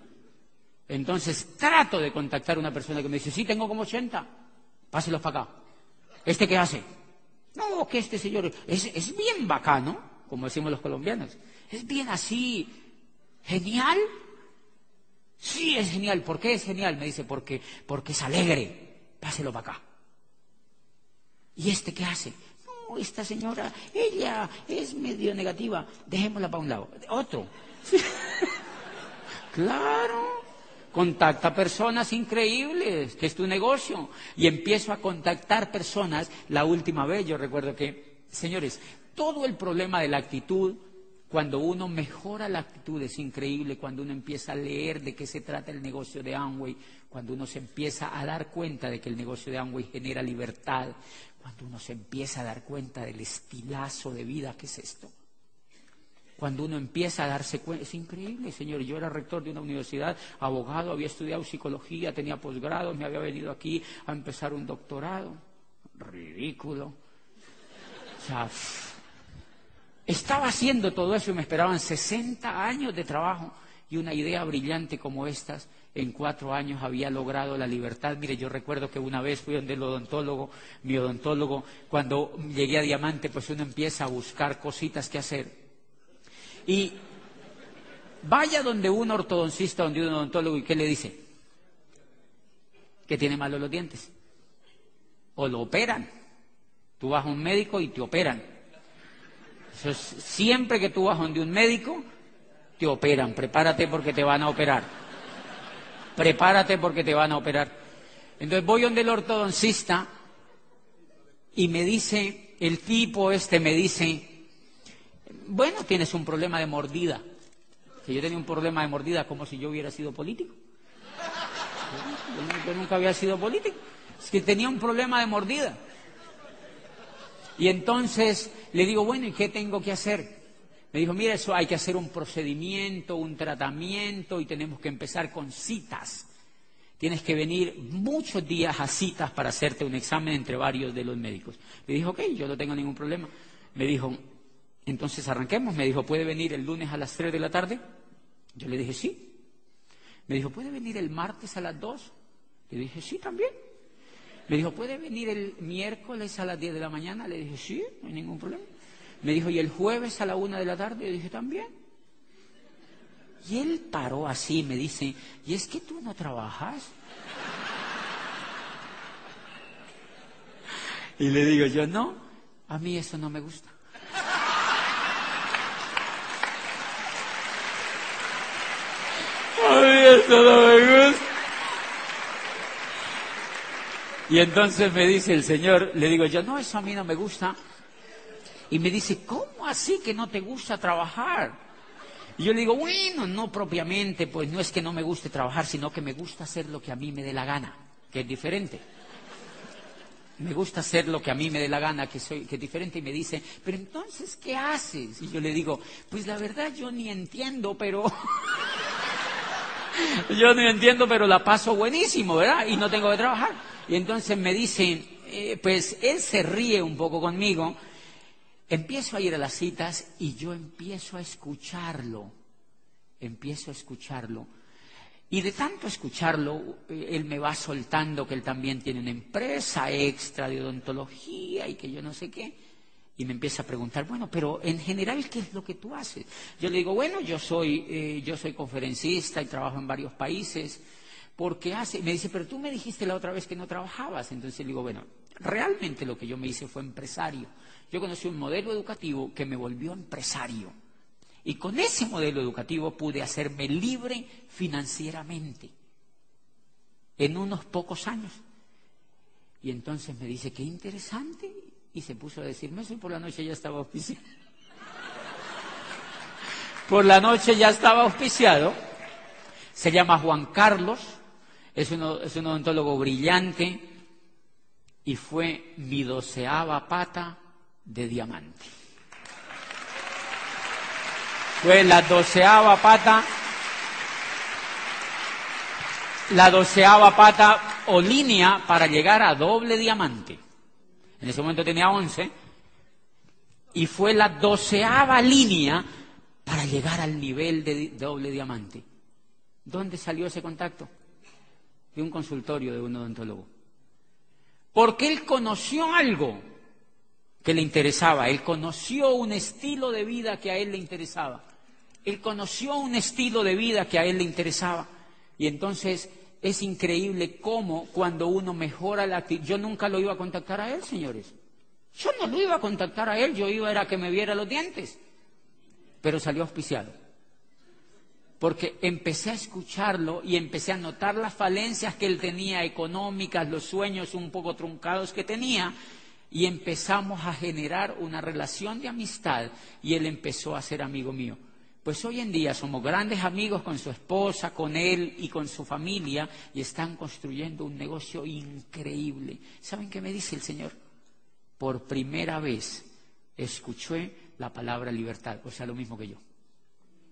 Speaker 1: Entonces trato de contactar a una persona que me dice, sí, tengo como 80, páselos para acá. ¿Este qué hace? No, que este señor es, es bien bacano como decimos los colombianos. Es bien así. ¿Genial? Sí, es genial. ¿Por qué es genial? Me dice, porque, porque es alegre. Páselo para acá. ¿Y este qué hace? No, esta señora, ella es medio negativa. Dejémosla para un lado. Otro. claro. Contacta personas increíbles, que es tu negocio. Y empiezo a contactar personas. La última vez, yo recuerdo que, señores, todo el problema de la actitud, cuando uno mejora la actitud, es increíble cuando uno empieza a leer de qué se trata el negocio de Amway, cuando uno se empieza a dar cuenta de que el negocio de Amway genera libertad, cuando uno se empieza a dar cuenta del estilazo de vida que es esto. Cuando uno empieza a darse cuenta, es increíble, señor. Yo era rector de una universidad, abogado, había estudiado psicología, tenía posgrado, me había venido aquí a empezar un doctorado. Ridículo. O sea, estaba haciendo todo eso y me esperaban 60 años de trabajo y una idea brillante como estas en cuatro años había logrado la libertad. Mire, yo recuerdo que una vez fui donde el odontólogo, mi odontólogo, cuando llegué a Diamante, pues uno empieza a buscar cositas que hacer. Y vaya donde un ortodoncista, donde un odontólogo, ¿y qué le dice? Que tiene malos los dientes. O lo operan. Tú vas a un médico y te operan siempre que tú vas donde un médico, te operan. Prepárate porque te van a operar. Prepárate porque te van a operar. Entonces voy donde el ortodoncista y me dice, el tipo este me dice, bueno, tienes un problema de mordida. Que yo tenía un problema de mordida como si yo hubiera sido político. Yo nunca había sido político. Es que tenía un problema de mordida. Y entonces le digo, bueno, ¿y qué tengo que hacer? Me dijo, mira, eso hay que hacer un procedimiento, un tratamiento y tenemos que empezar con citas. Tienes que venir muchos días a citas para hacerte un examen entre varios de los médicos. Le dijo, ok, yo no tengo ningún problema. Me dijo, Entonces arranquemos. Me dijo, ¿puede venir el lunes a las 3 de la tarde? Yo le dije, sí. Me dijo, ¿puede venir el martes a las 2? Le dije, sí, también. Me dijo, ¿puede venir el miércoles a las 10 de la mañana? Le dije, sí, no hay ningún problema. Me dijo, ¿y el jueves a la 1 de la tarde? Le dije, también. Y él paró así me dice, ¿y es que tú no trabajas? Y le digo yo, no, a mí eso no me gusta. A mí eso no me gusta. Y entonces me dice el Señor, le digo yo, no, eso a mí no me gusta. Y me dice, ¿cómo así que no te gusta trabajar? Y yo le digo, bueno, no propiamente, pues no es que no me guste trabajar, sino que me gusta hacer lo que a mí me dé la gana, que es diferente. Me gusta hacer lo que a mí me dé la gana, que, soy, que es diferente. Y me dice, pero entonces, ¿qué haces? Y yo le digo, pues la verdad yo ni entiendo, pero... yo ni entiendo, pero la paso buenísimo, ¿verdad? Y no tengo que trabajar. Y entonces me dice, eh, pues él se ríe un poco conmigo Empiezo a ir a las citas y yo empiezo a escucharlo, empiezo a escucharlo. Y de tanto escucharlo, eh, él me va soltando que él también tiene una empresa extra de odontología y que yo no sé qué. Y me empieza a preguntar, bueno, pero en general, ¿qué es lo que tú haces? Yo le digo, bueno, yo soy, eh, yo soy conferencista y trabajo en varios países. Porque hace, me dice, pero tú me dijiste la otra vez que no trabajabas. Entonces le digo, bueno, realmente lo que yo me hice fue empresario. Yo conocí un modelo educativo que me volvió empresario. Y con ese modelo educativo pude hacerme libre financieramente en unos pocos años. Y entonces me dice, qué interesante. Y se puso a decirme eso y por la noche ya estaba auspiciado. por la noche ya estaba auspiciado. Se llama Juan Carlos, es, es un odontólogo brillante y fue mi doceava pata de diamante. Fue la doceava pata, la doceava pata o línea para llegar a doble diamante. En ese momento tenía once y fue la doceava línea para llegar al nivel de doble diamante. ¿Dónde salió ese contacto? De un consultorio de un odontólogo. Porque él conoció algo que le interesaba. Él conoció un estilo de vida que a él le interesaba. Él conoció un estilo de vida que a él le interesaba. Y entonces es increíble cómo cuando uno mejora la actitud... Yo nunca lo iba a contactar a él, señores. Yo no lo iba a contactar a él, yo iba a, a que me viera los dientes. Pero salió auspiciado. Porque empecé a escucharlo y empecé a notar las falencias que él tenía económicas, los sueños un poco truncados que tenía, y empezamos a generar una relación de amistad y él empezó a ser amigo mío. Pues hoy en día somos grandes amigos con su esposa, con él y con su familia y están construyendo un negocio increíble. ¿Saben qué me dice el Señor? Por primera vez escuché la palabra libertad, o sea, lo mismo que yo.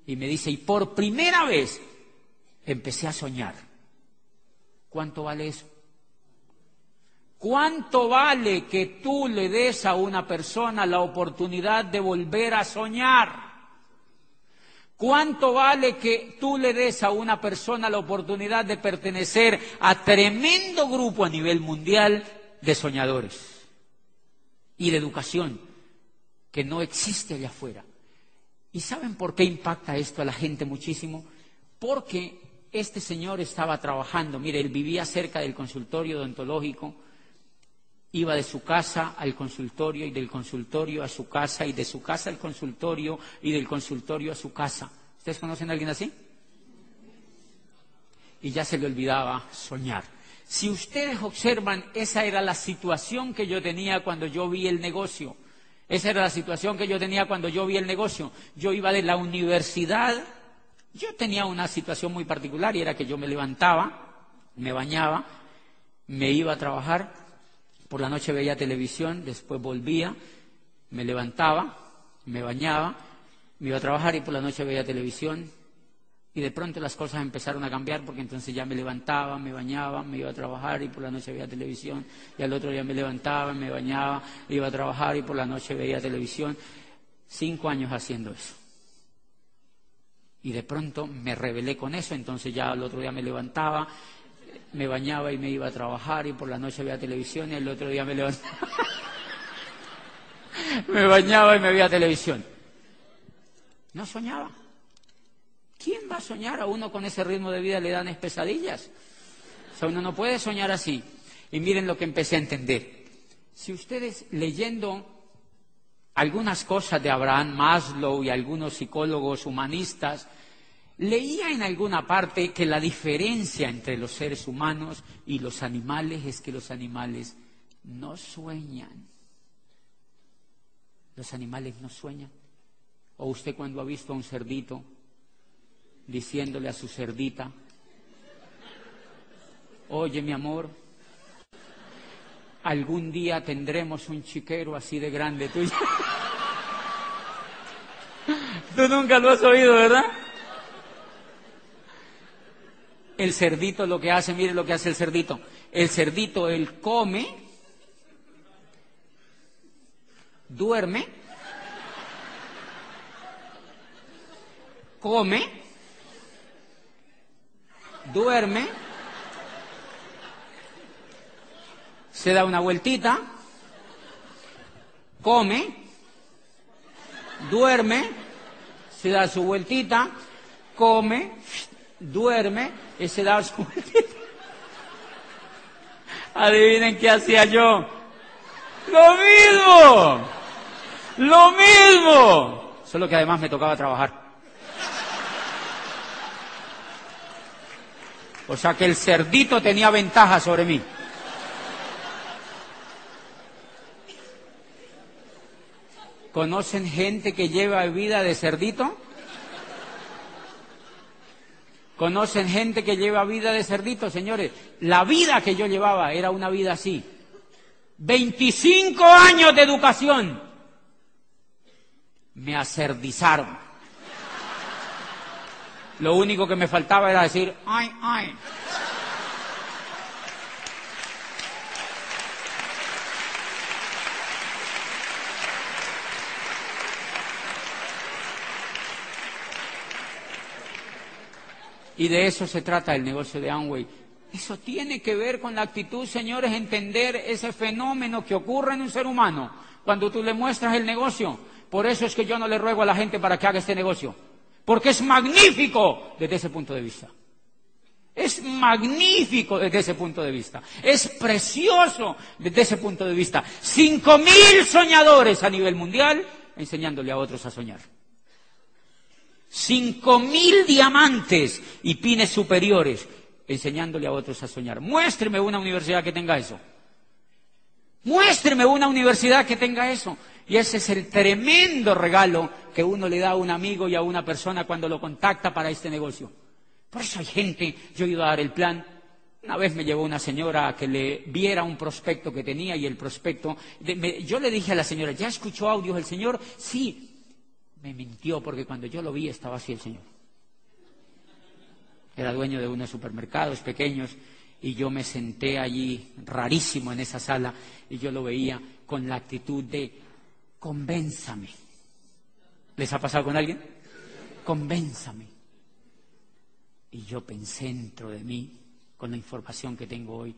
Speaker 1: Y me dice, y por primera vez empecé a soñar. ¿Cuánto vale eso? ¿Cuánto vale que tú le des a una persona la oportunidad de volver a soñar? ¿Cuánto vale que tú le des a una persona la oportunidad de pertenecer a tremendo grupo a nivel mundial de soñadores y de educación que no existe allá afuera? ¿Y saben por qué impacta esto a la gente muchísimo? Porque este señor estaba trabajando, mire, él vivía cerca del consultorio odontológico, Iba de su casa al consultorio y del consultorio a su casa y de su casa al consultorio y del consultorio a su casa. ¿Ustedes conocen a alguien así? Y ya se le olvidaba soñar. Si ustedes observan, esa era la situación que yo tenía cuando yo vi el negocio. Esa era la situación que yo tenía cuando yo vi el negocio. Yo iba de la universidad, yo tenía una situación muy particular y era que yo me levantaba, me bañaba, me iba a trabajar por la noche veía televisión, después volvía, me levantaba, me bañaba, me iba a trabajar y por la noche veía televisión. Y de pronto las cosas empezaron a cambiar porque entonces ya me levantaba, me bañaba, me iba a trabajar y por la noche veía televisión. Y al otro día me levantaba, me bañaba, iba a trabajar y por la noche veía televisión. Cinco años haciendo eso. Y de pronto me rebelé con eso, entonces ya el otro día me levantaba, me bañaba y me iba a trabajar y por la noche veía televisión y el otro día me levantaba. me bañaba y me veía televisión. No soñaba. ¿Quién va a soñar a uno con ese ritmo de vida? Le dan pesadillas. O sea, uno no puede soñar así. Y miren lo que empecé a entender. Si ustedes leyendo algunas cosas de Abraham Maslow y algunos psicólogos humanistas, leía en alguna parte que la diferencia entre los seres humanos y los animales es que los animales no sueñan. Los animales no sueñan. O usted cuando ha visto a un cerdito diciéndole a su cerdita, oye mi amor, algún día tendremos un chiquero así de grande tuyo. Tú nunca lo has oído, ¿verdad? El cerdito lo que hace, mire lo que hace el cerdito. El cerdito, él come, duerme, come, duerme, se da una vueltita, come, duerme, se da su vueltita, come, duerme y se da su vueltita. Adivinen qué hacía yo. Lo mismo. Lo mismo. Solo que además me tocaba trabajar. O sea que el cerdito tenía ventaja sobre mí. ¿Conocen gente que lleva vida de cerdito? ¿Conocen gente que lleva vida de cerdito, señores? La vida que yo llevaba era una vida así. 25 años de educación. Me acerdizaron. Lo único que me faltaba era decir, ay, ay. Y de eso se trata el negocio de Amway. Eso tiene que ver con la actitud, señores, entender ese fenómeno que ocurre en un ser humano cuando tú le muestras el negocio. Por eso es que yo no le ruego a la gente para que haga este negocio porque es magnífico desde ese punto de vista. Es magnífico desde ese punto de vista. Es precioso desde ese punto de vista. Cinco mil soñadores a nivel mundial enseñándole a otros a soñar. Cinco mil diamantes y pines superiores enseñándole a otros a soñar. Muéstreme una universidad que tenga eso. Muéstreme una universidad que tenga eso. Y ese es el tremendo regalo que uno le da a un amigo y a una persona cuando lo contacta para este negocio. Por eso hay gente, yo he ido a dar el plan. Una vez me llevó una señora a que le viera un prospecto que tenía y el prospecto. yo le dije a la señora, ¿ya escuchó audios el señor? Sí. Me mintió porque cuando yo lo vi estaba así el señor. Era dueño de unos supermercados pequeños y yo me senté allí rarísimo en esa sala y yo lo veía con la actitud de convénzame. ¿Les ha pasado con alguien? Convénzame. Y yo pensé dentro de mí, con la información que tengo hoy,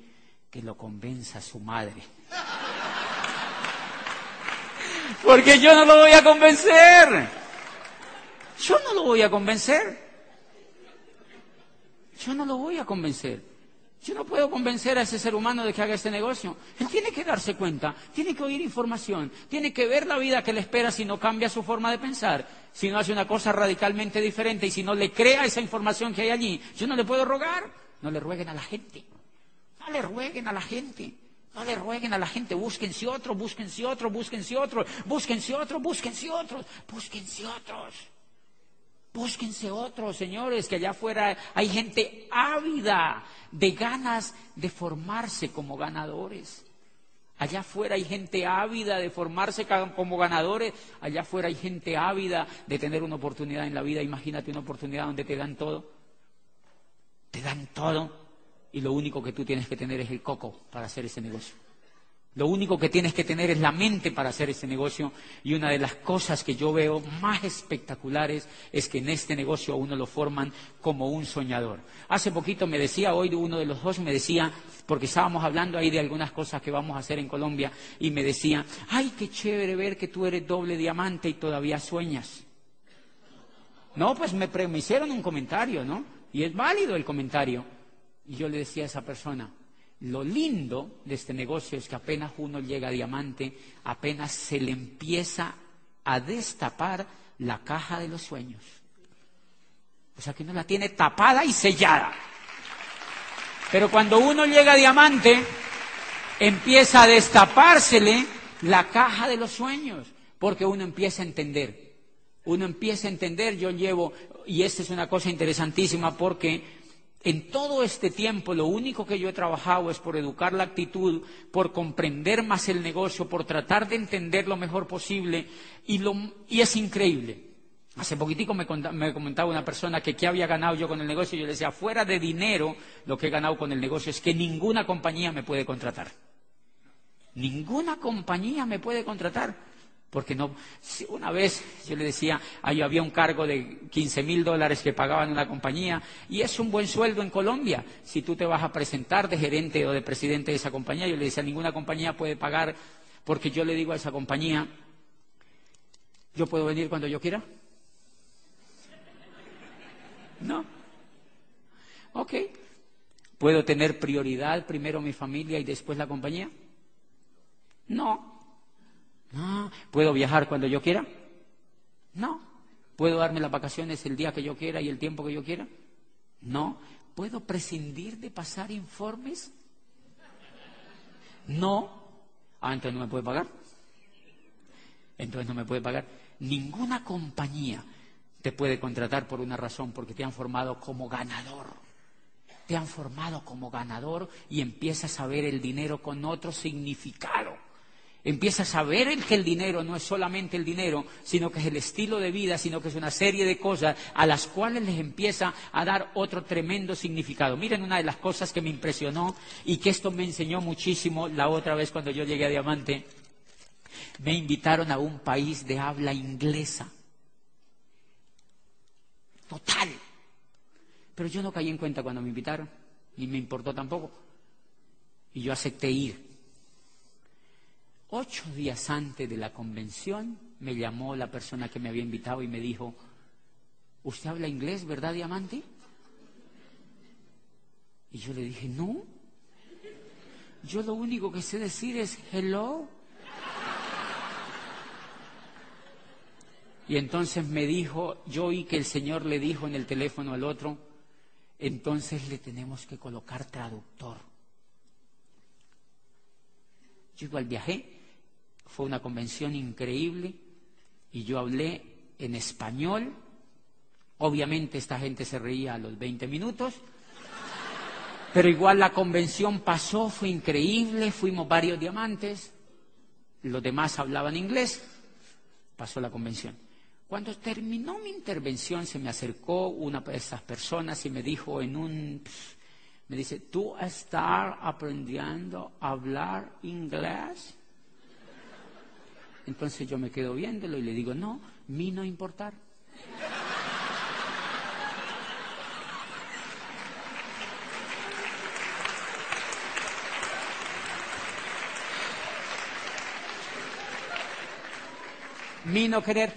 Speaker 1: que lo convenza su madre. Porque yo no lo voy a convencer. Yo no lo voy a convencer. Yo no lo voy a convencer. Yo no puedo convencer a ese ser humano de que haga este negocio. Él tiene que darse cuenta, tiene que oír información, tiene que ver la vida que le espera si no cambia su forma de pensar, si no hace una cosa radicalmente diferente y si no le crea esa información que hay allí. Yo no le puedo rogar, no le rueguen a la gente. No le rueguen a la gente. No le rueguen a la gente, búsquense otro, búsquense otro, búsquense otro, búsquense otro, búsquense otros, búsquense otros. Búsquense otros, señores, que allá afuera hay gente ávida de ganas de formarse como ganadores. Allá afuera hay gente ávida de formarse como ganadores. Allá afuera hay gente ávida de tener una oportunidad en la vida. Imagínate una oportunidad donde te dan todo. Te dan todo. Y lo único que tú tienes que tener es el coco para hacer ese negocio. Lo único que tienes que tener es la mente para hacer ese negocio y una de las cosas que yo veo más espectaculares es que en este negocio uno lo forman como un soñador. Hace poquito me decía, hoy uno de los dos me decía, porque estábamos hablando ahí de algunas cosas que vamos a hacer en Colombia, y me decía, ay, qué chévere ver que tú eres doble diamante y todavía sueñas. No, pues me, me hicieron un comentario, ¿no? Y es válido el comentario. Y yo le decía a esa persona, lo lindo de este negocio es que apenas uno llega a diamante, apenas se le empieza a destapar la caja de los sueños. O sea que uno la tiene tapada y sellada. Pero cuando uno llega a diamante, empieza a destapársele la caja de los sueños, porque uno empieza a entender. Uno empieza a entender, yo llevo, y esta es una cosa interesantísima porque en todo este tiempo lo único que yo he trabajado es por educar la actitud, por comprender más el negocio, por tratar de entender lo mejor posible y, es increíble. Hace poquitico me, comentaba una persona que qué había ganado yo con el negocio y yo le decía, fuera de dinero, lo que he ganado con el negocio es que ninguna compañía me puede contratar. Ninguna compañía me puede contratar. Porque no, una vez yo le decía, ahí había un cargo de 15 mil dólares que pagaban una compañía y es un buen sueldo en Colombia. Si tú te vas a presentar de gerente o de presidente de esa compañía, yo le decía, ninguna compañía puede pagar porque yo le digo a esa compañía, ¿yo puedo venir cuando yo quiera? No. Ok. ¿Puedo tener prioridad primero mi familia y después la compañía? No. No. ¿Puedo viajar cuando yo quiera? No. ¿Puedo darme las vacaciones el día que yo quiera y el tiempo que yo quiera? No. ¿Puedo prescindir de pasar informes? No. Ah, entonces no me puede pagar. Entonces no me puede pagar. Ninguna compañía te puede contratar por una razón, porque te han formado como ganador. Te han formado como ganador y empiezas a ver el dinero con otro significado. Empiezas a ver que el dinero no es solamente el dinero, sino que es el estilo de vida, sino que es una serie de cosas a las cuales les empieza a dar otro tremendo significado. Miren una de las cosas que me impresionó y que esto me enseñó muchísimo la otra vez cuando yo llegué a Diamante. Me invitaron a un país de habla inglesa. Total. Pero yo no caí en cuenta cuando me invitaron, ni me importó tampoco. Y yo acepté ir. Ocho días antes de la convención me llamó la persona que me había invitado y me dijo, ¿usted habla inglés, verdad, Diamante? Y yo le dije, no. Yo lo único que sé decir es hello. Y entonces me dijo, yo oí que el Señor le dijo en el teléfono al otro, entonces le tenemos que colocar traductor. Yo igual viajé fue una convención increíble y yo hablé en español. Obviamente esta gente se reía a los 20 minutos, pero igual la convención pasó, fue increíble, fuimos varios diamantes, los demás hablaban inglés, pasó la convención. Cuando terminó mi intervención se me acercó una de esas personas y me dijo en un... Me dice, ¿tú estás aprendiendo a hablar inglés? Entonces yo me quedo viéndolo y le digo, no, mí no importar. mí no querer.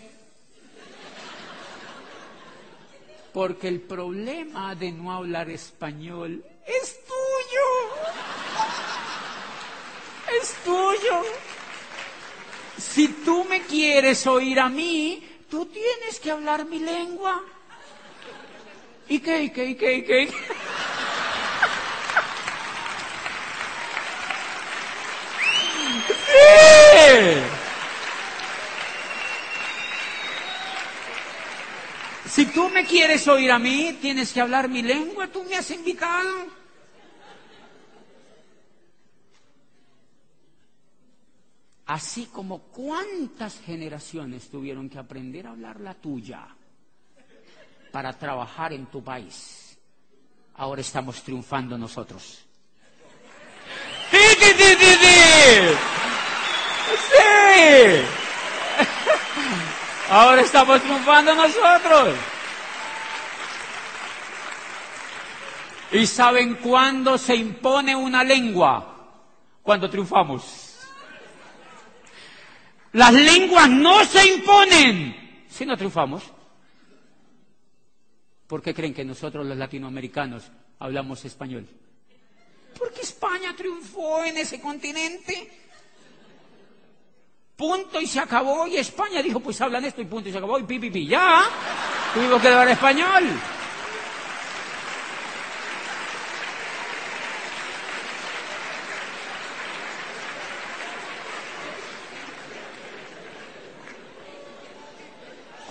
Speaker 1: Porque el problema de no hablar español es tuyo. Es tuyo. Si tú me quieres oír a mí, tú tienes que hablar mi lengua. ¿Y qué, qué, qué, qué? ¡Sí! Si tú me quieres oír a mí, tienes que hablar mi lengua. Tú me has invitado. Así como cuántas generaciones tuvieron que aprender a hablar la tuya para trabajar en tu país. Ahora estamos triunfando nosotros. ¡Sí, sí, sí, ¡Sí! Ahora estamos triunfando nosotros. ¿Y saben cuándo se impone una lengua? Cuando triunfamos. Las lenguas no se imponen si no triunfamos. ¿Por qué creen que nosotros los latinoamericanos hablamos español? Porque España triunfó en ese continente. Punto y se acabó. Y España dijo, pues hablan esto y punto y se acabó. Y pi, pi, pi. Ya. Tuvimos que hablar español.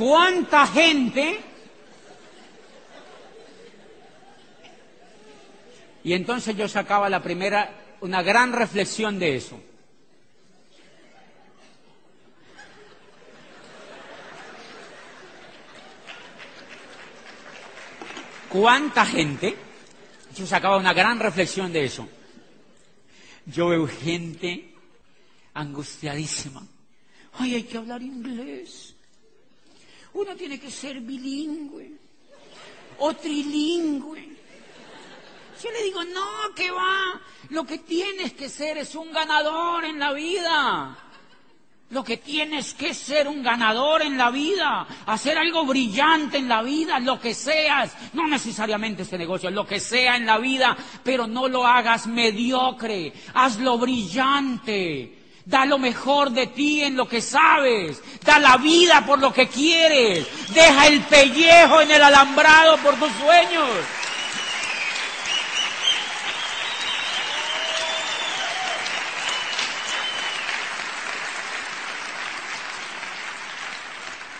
Speaker 1: ¿Cuánta gente? Y entonces yo sacaba la primera, una gran reflexión de eso. ¿Cuánta gente? Yo sacaba una gran reflexión de eso. Yo veo gente angustiadísima. Ay, hay que hablar inglés. Uno tiene que ser bilingüe o trilingüe. Yo le digo, no, que va. Lo que tienes que ser es un ganador en la vida. Lo que tienes que ser un ganador en la vida, hacer algo brillante en la vida, lo que seas, no necesariamente ese negocio, lo que sea en la vida, pero no lo hagas mediocre, hazlo brillante. Da lo mejor de ti en lo que sabes. Da la vida por lo que quieres. Deja el pellejo en el alambrado por tus sueños.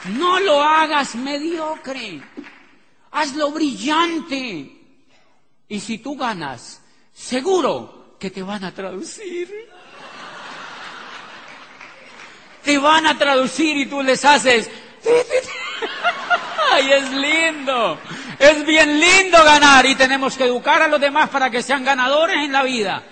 Speaker 1: No lo hagas mediocre. Hazlo brillante. Y si tú ganas, seguro que te van a traducir te van a traducir y tú les haces... ¡Ay, es lindo! Es bien lindo ganar y tenemos que educar a los demás para que sean ganadores en la vida,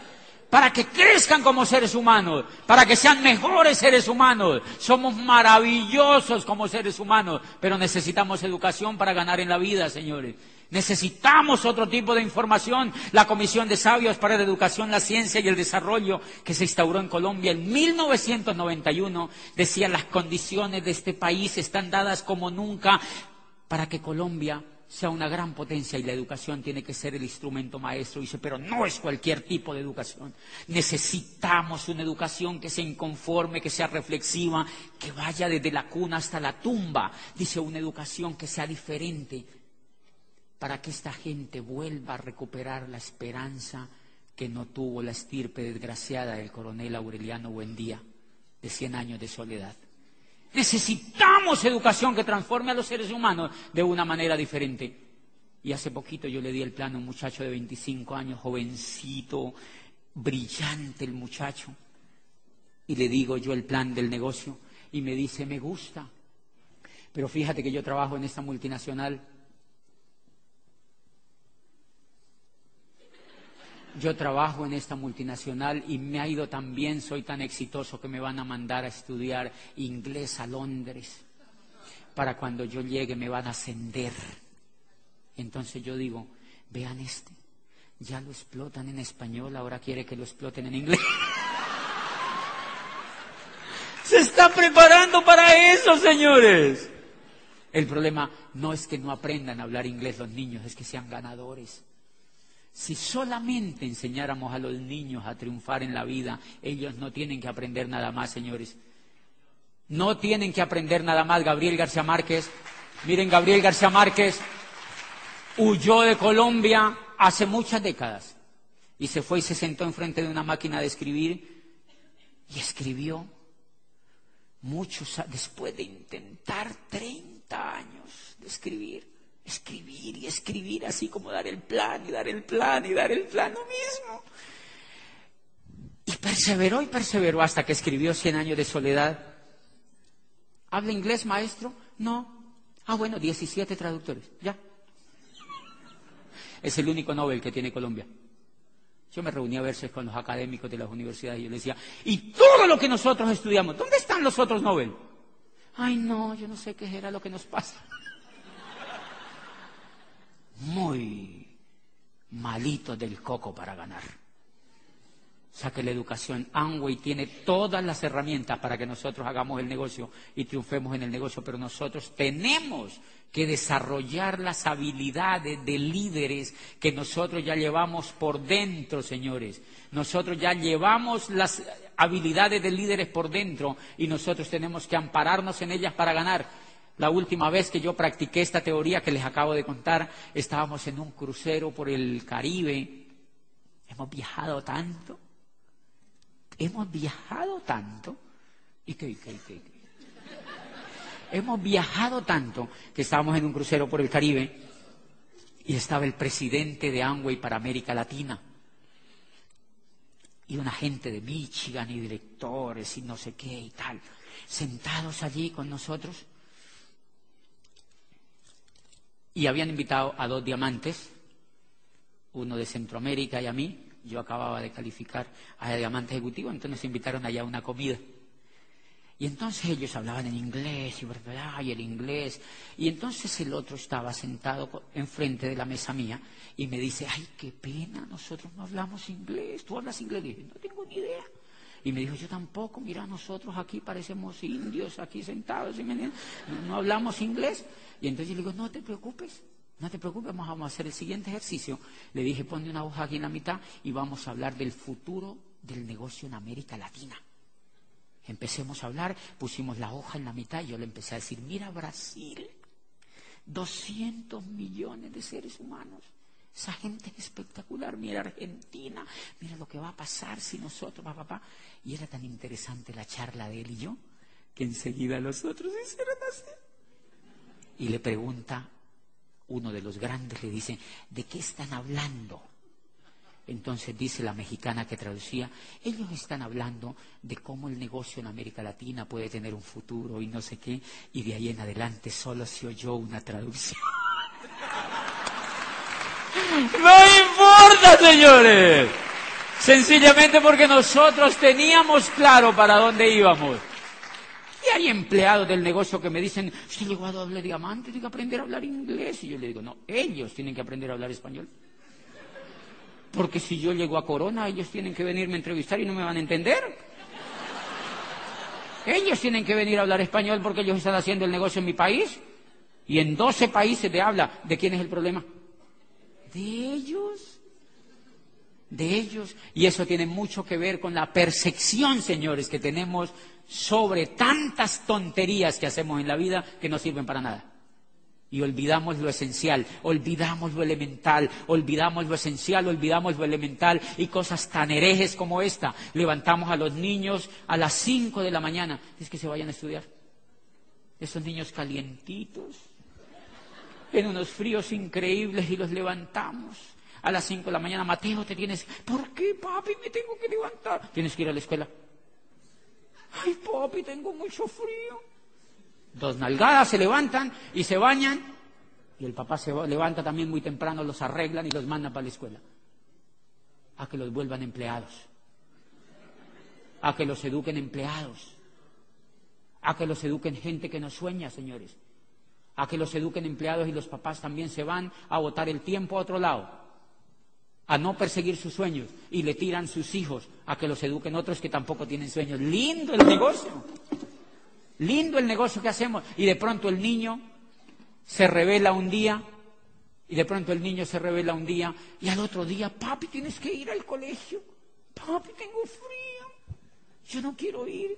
Speaker 1: para que crezcan como seres humanos, para que sean mejores seres humanos. Somos maravillosos como seres humanos, pero necesitamos educación para ganar en la vida, señores. Necesitamos otro tipo de información. La Comisión de Sabios para la Educación, la Ciencia y el Desarrollo que se instauró en Colombia en 1991 decía las condiciones de este país están dadas como nunca para que Colombia sea una gran potencia y la educación tiene que ser el instrumento maestro. Dice, pero no es cualquier tipo de educación. Necesitamos una educación que sea inconforme, que sea reflexiva, que vaya desde la cuna hasta la tumba. Dice, una educación que sea diferente para que esta gente vuelva a recuperar la esperanza que no tuvo la estirpe desgraciada del coronel Aureliano Buendía, de 100 años de soledad. Necesitamos educación que transforme a los seres humanos de una manera diferente. Y hace poquito yo le di el plan a un muchacho de 25 años, jovencito, brillante el muchacho. Y le digo yo el plan del negocio y me dice, me gusta. Pero fíjate que yo trabajo en esta multinacional yo trabajo en esta multinacional y me ha ido tan bien, soy tan exitoso que me van a mandar a estudiar inglés a Londres. Para cuando yo llegue me van a ascender. Entonces yo digo, vean este, ya lo explotan en español, ahora quiere que lo exploten en inglés. Se está preparando para eso, señores. El problema no es que no aprendan a hablar inglés los niños, es que sean ganadores. Si solamente enseñáramos a los niños a triunfar en la vida, ellos no tienen que aprender nada más, señores. No tienen que aprender nada más. Gabriel García Márquez, miren, Gabriel García Márquez huyó de Colombia hace muchas décadas y se fue y se sentó enfrente de una máquina de escribir y escribió muchos después de intentar 30 años de escribir escribir y escribir así como dar el plan y dar el plan y dar el plan lo mismo. Y perseveró y perseveró hasta que escribió Cien años de soledad. ¿Habla inglés, maestro? No. Ah, bueno, 17 traductores. Ya. Es el único Nobel que tiene Colombia. Yo me reunía a veces con los académicos de las universidades y yo les decía, y todo lo que nosotros estudiamos, ¿dónde están los otros Nobel? Ay, no, yo no sé qué era lo que nos pasa. Muy malito del coco para ganar. O sea que la educación Amway tiene todas las herramientas para que nosotros hagamos el negocio y triunfemos en el negocio, pero nosotros tenemos que desarrollar las habilidades de líderes que nosotros ya llevamos por dentro, señores. Nosotros ya llevamos las habilidades de líderes por dentro y nosotros tenemos que ampararnos en ellas para ganar. La última vez que yo practiqué esta teoría que les acabo de contar, estábamos en un crucero por el Caribe. Hemos viajado tanto hemos viajado tanto. ¿Y qué, qué, qué, Hemos viajado tanto que estábamos en un crucero por el Caribe y estaba el presidente de Amway para América Latina. Y una gente de Michigan y directores y no sé qué y tal, sentados allí con nosotros. Y habían invitado a dos diamantes, uno de Centroamérica y a mí, yo acababa de calificar a diamante ejecutivo, entonces nos invitaron allá a una comida. Y entonces ellos hablaban en inglés y, y el inglés. Y entonces el otro estaba sentado enfrente de la mesa mía y me dice, ay, qué pena, nosotros no hablamos inglés. ¿Tú hablas inglés? Y no tengo ni idea. Y me dijo, yo tampoco, mira, nosotros aquí parecemos indios, aquí sentados, no, no hablamos inglés. Y entonces yo le digo, no te preocupes, no te preocupes, vamos a hacer el siguiente ejercicio. Le dije, ponle una hoja aquí en la mitad y vamos a hablar del futuro del negocio en América Latina. Empecemos a hablar, pusimos la hoja en la mitad y yo le empecé a decir, mira Brasil, 200 millones de seres humanos. Esa gente es espectacular. Mira Argentina, mira lo que va a pasar si nosotros, papá, papá. Y era tan interesante la charla de él y yo, que enseguida los otros hicieron así. Y le pregunta uno de los grandes le dice, ¿de qué están hablando? Entonces dice la mexicana que traducía, ellos están hablando de cómo el negocio en América Latina puede tener un futuro y no sé qué, y de ahí en adelante solo se oyó una traducción. no importa, señores. Sencillamente porque nosotros teníamos claro para dónde íbamos. Y hay empleados del negocio que me dicen, usted llegó a doble diamante, tiene que aprender a hablar inglés. Y yo le digo, no, ellos tienen que aprender a hablar español. Porque si yo llego a Corona, ellos tienen que venirme a entrevistar y no me van a entender. Ellos tienen que venir a hablar español porque ellos están haciendo el negocio en mi país. Y en 12 países de habla. ¿De quién es el problema? De ellos. De ellos. Y eso tiene mucho que ver con la percepción, señores, que tenemos sobre tantas tonterías que hacemos en la vida que no sirven para nada. Y olvidamos lo esencial, olvidamos lo elemental, olvidamos lo esencial, olvidamos lo elemental y cosas tan herejes como esta. Levantamos a los niños a las 5 de la mañana, es que se vayan a estudiar. Esos niños calientitos, en unos fríos increíbles y los levantamos a las 5 de la mañana. Mateo, te tienes, ¿por qué papi me tengo que levantar? Tienes que ir a la escuela. Ay, papi, tengo mucho frío. Dos nalgadas se levantan y se bañan. Y el papá se levanta también muy temprano, los arreglan y los mandan para la escuela. A que los vuelvan empleados. A que los eduquen empleados. A que los eduquen gente que no sueña, señores. A que los eduquen empleados y los papás también se van a botar el tiempo a otro lado a no perseguir sus sueños y le tiran sus hijos a que los eduquen otros que tampoco tienen sueños. Lindo el negocio. Lindo el negocio que hacemos. Y de pronto el niño se revela un día y de pronto el niño se revela un día y al otro día, papi, tienes que ir al colegio. Papi, tengo frío. Yo no quiero ir.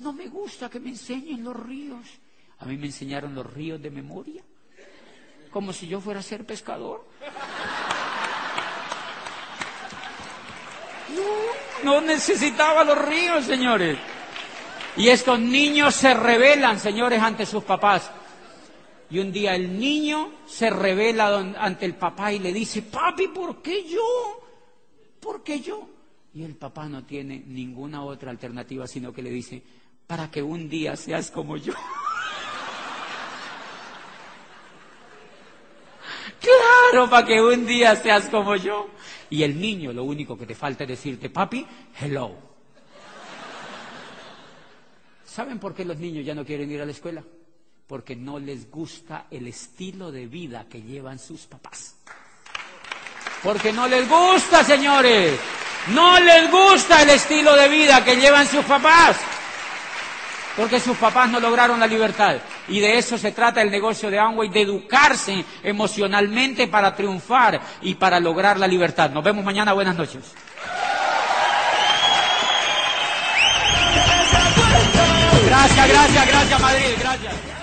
Speaker 1: No me gusta que me enseñen los ríos. A mí me enseñaron los ríos de memoria. Como si yo fuera a ser pescador. No, necesitaba los ríos, señores. Y estos niños se rebelan, señores, ante sus papás. Y un día el niño se revela ante el papá y le dice, papi, ¿por qué yo? ¿Por qué yo? Y el papá no tiene ninguna otra alternativa, sino que le dice, para que un día seas como yo. Para que un día seas como yo. Y el niño lo único que te falta es decirte, papi, hello. ¿Saben por qué los niños ya no quieren ir a la escuela? Porque no les gusta el estilo de vida que llevan sus papás. Porque no les gusta, señores. No les gusta el estilo de vida que llevan sus papás. Porque sus papás no lograron la libertad. Y de eso se trata el negocio de Amway, de educarse emocionalmente para triunfar y para lograr la libertad. Nos vemos mañana. Buenas noches. Gracias, gracias, gracias Madrid, gracias.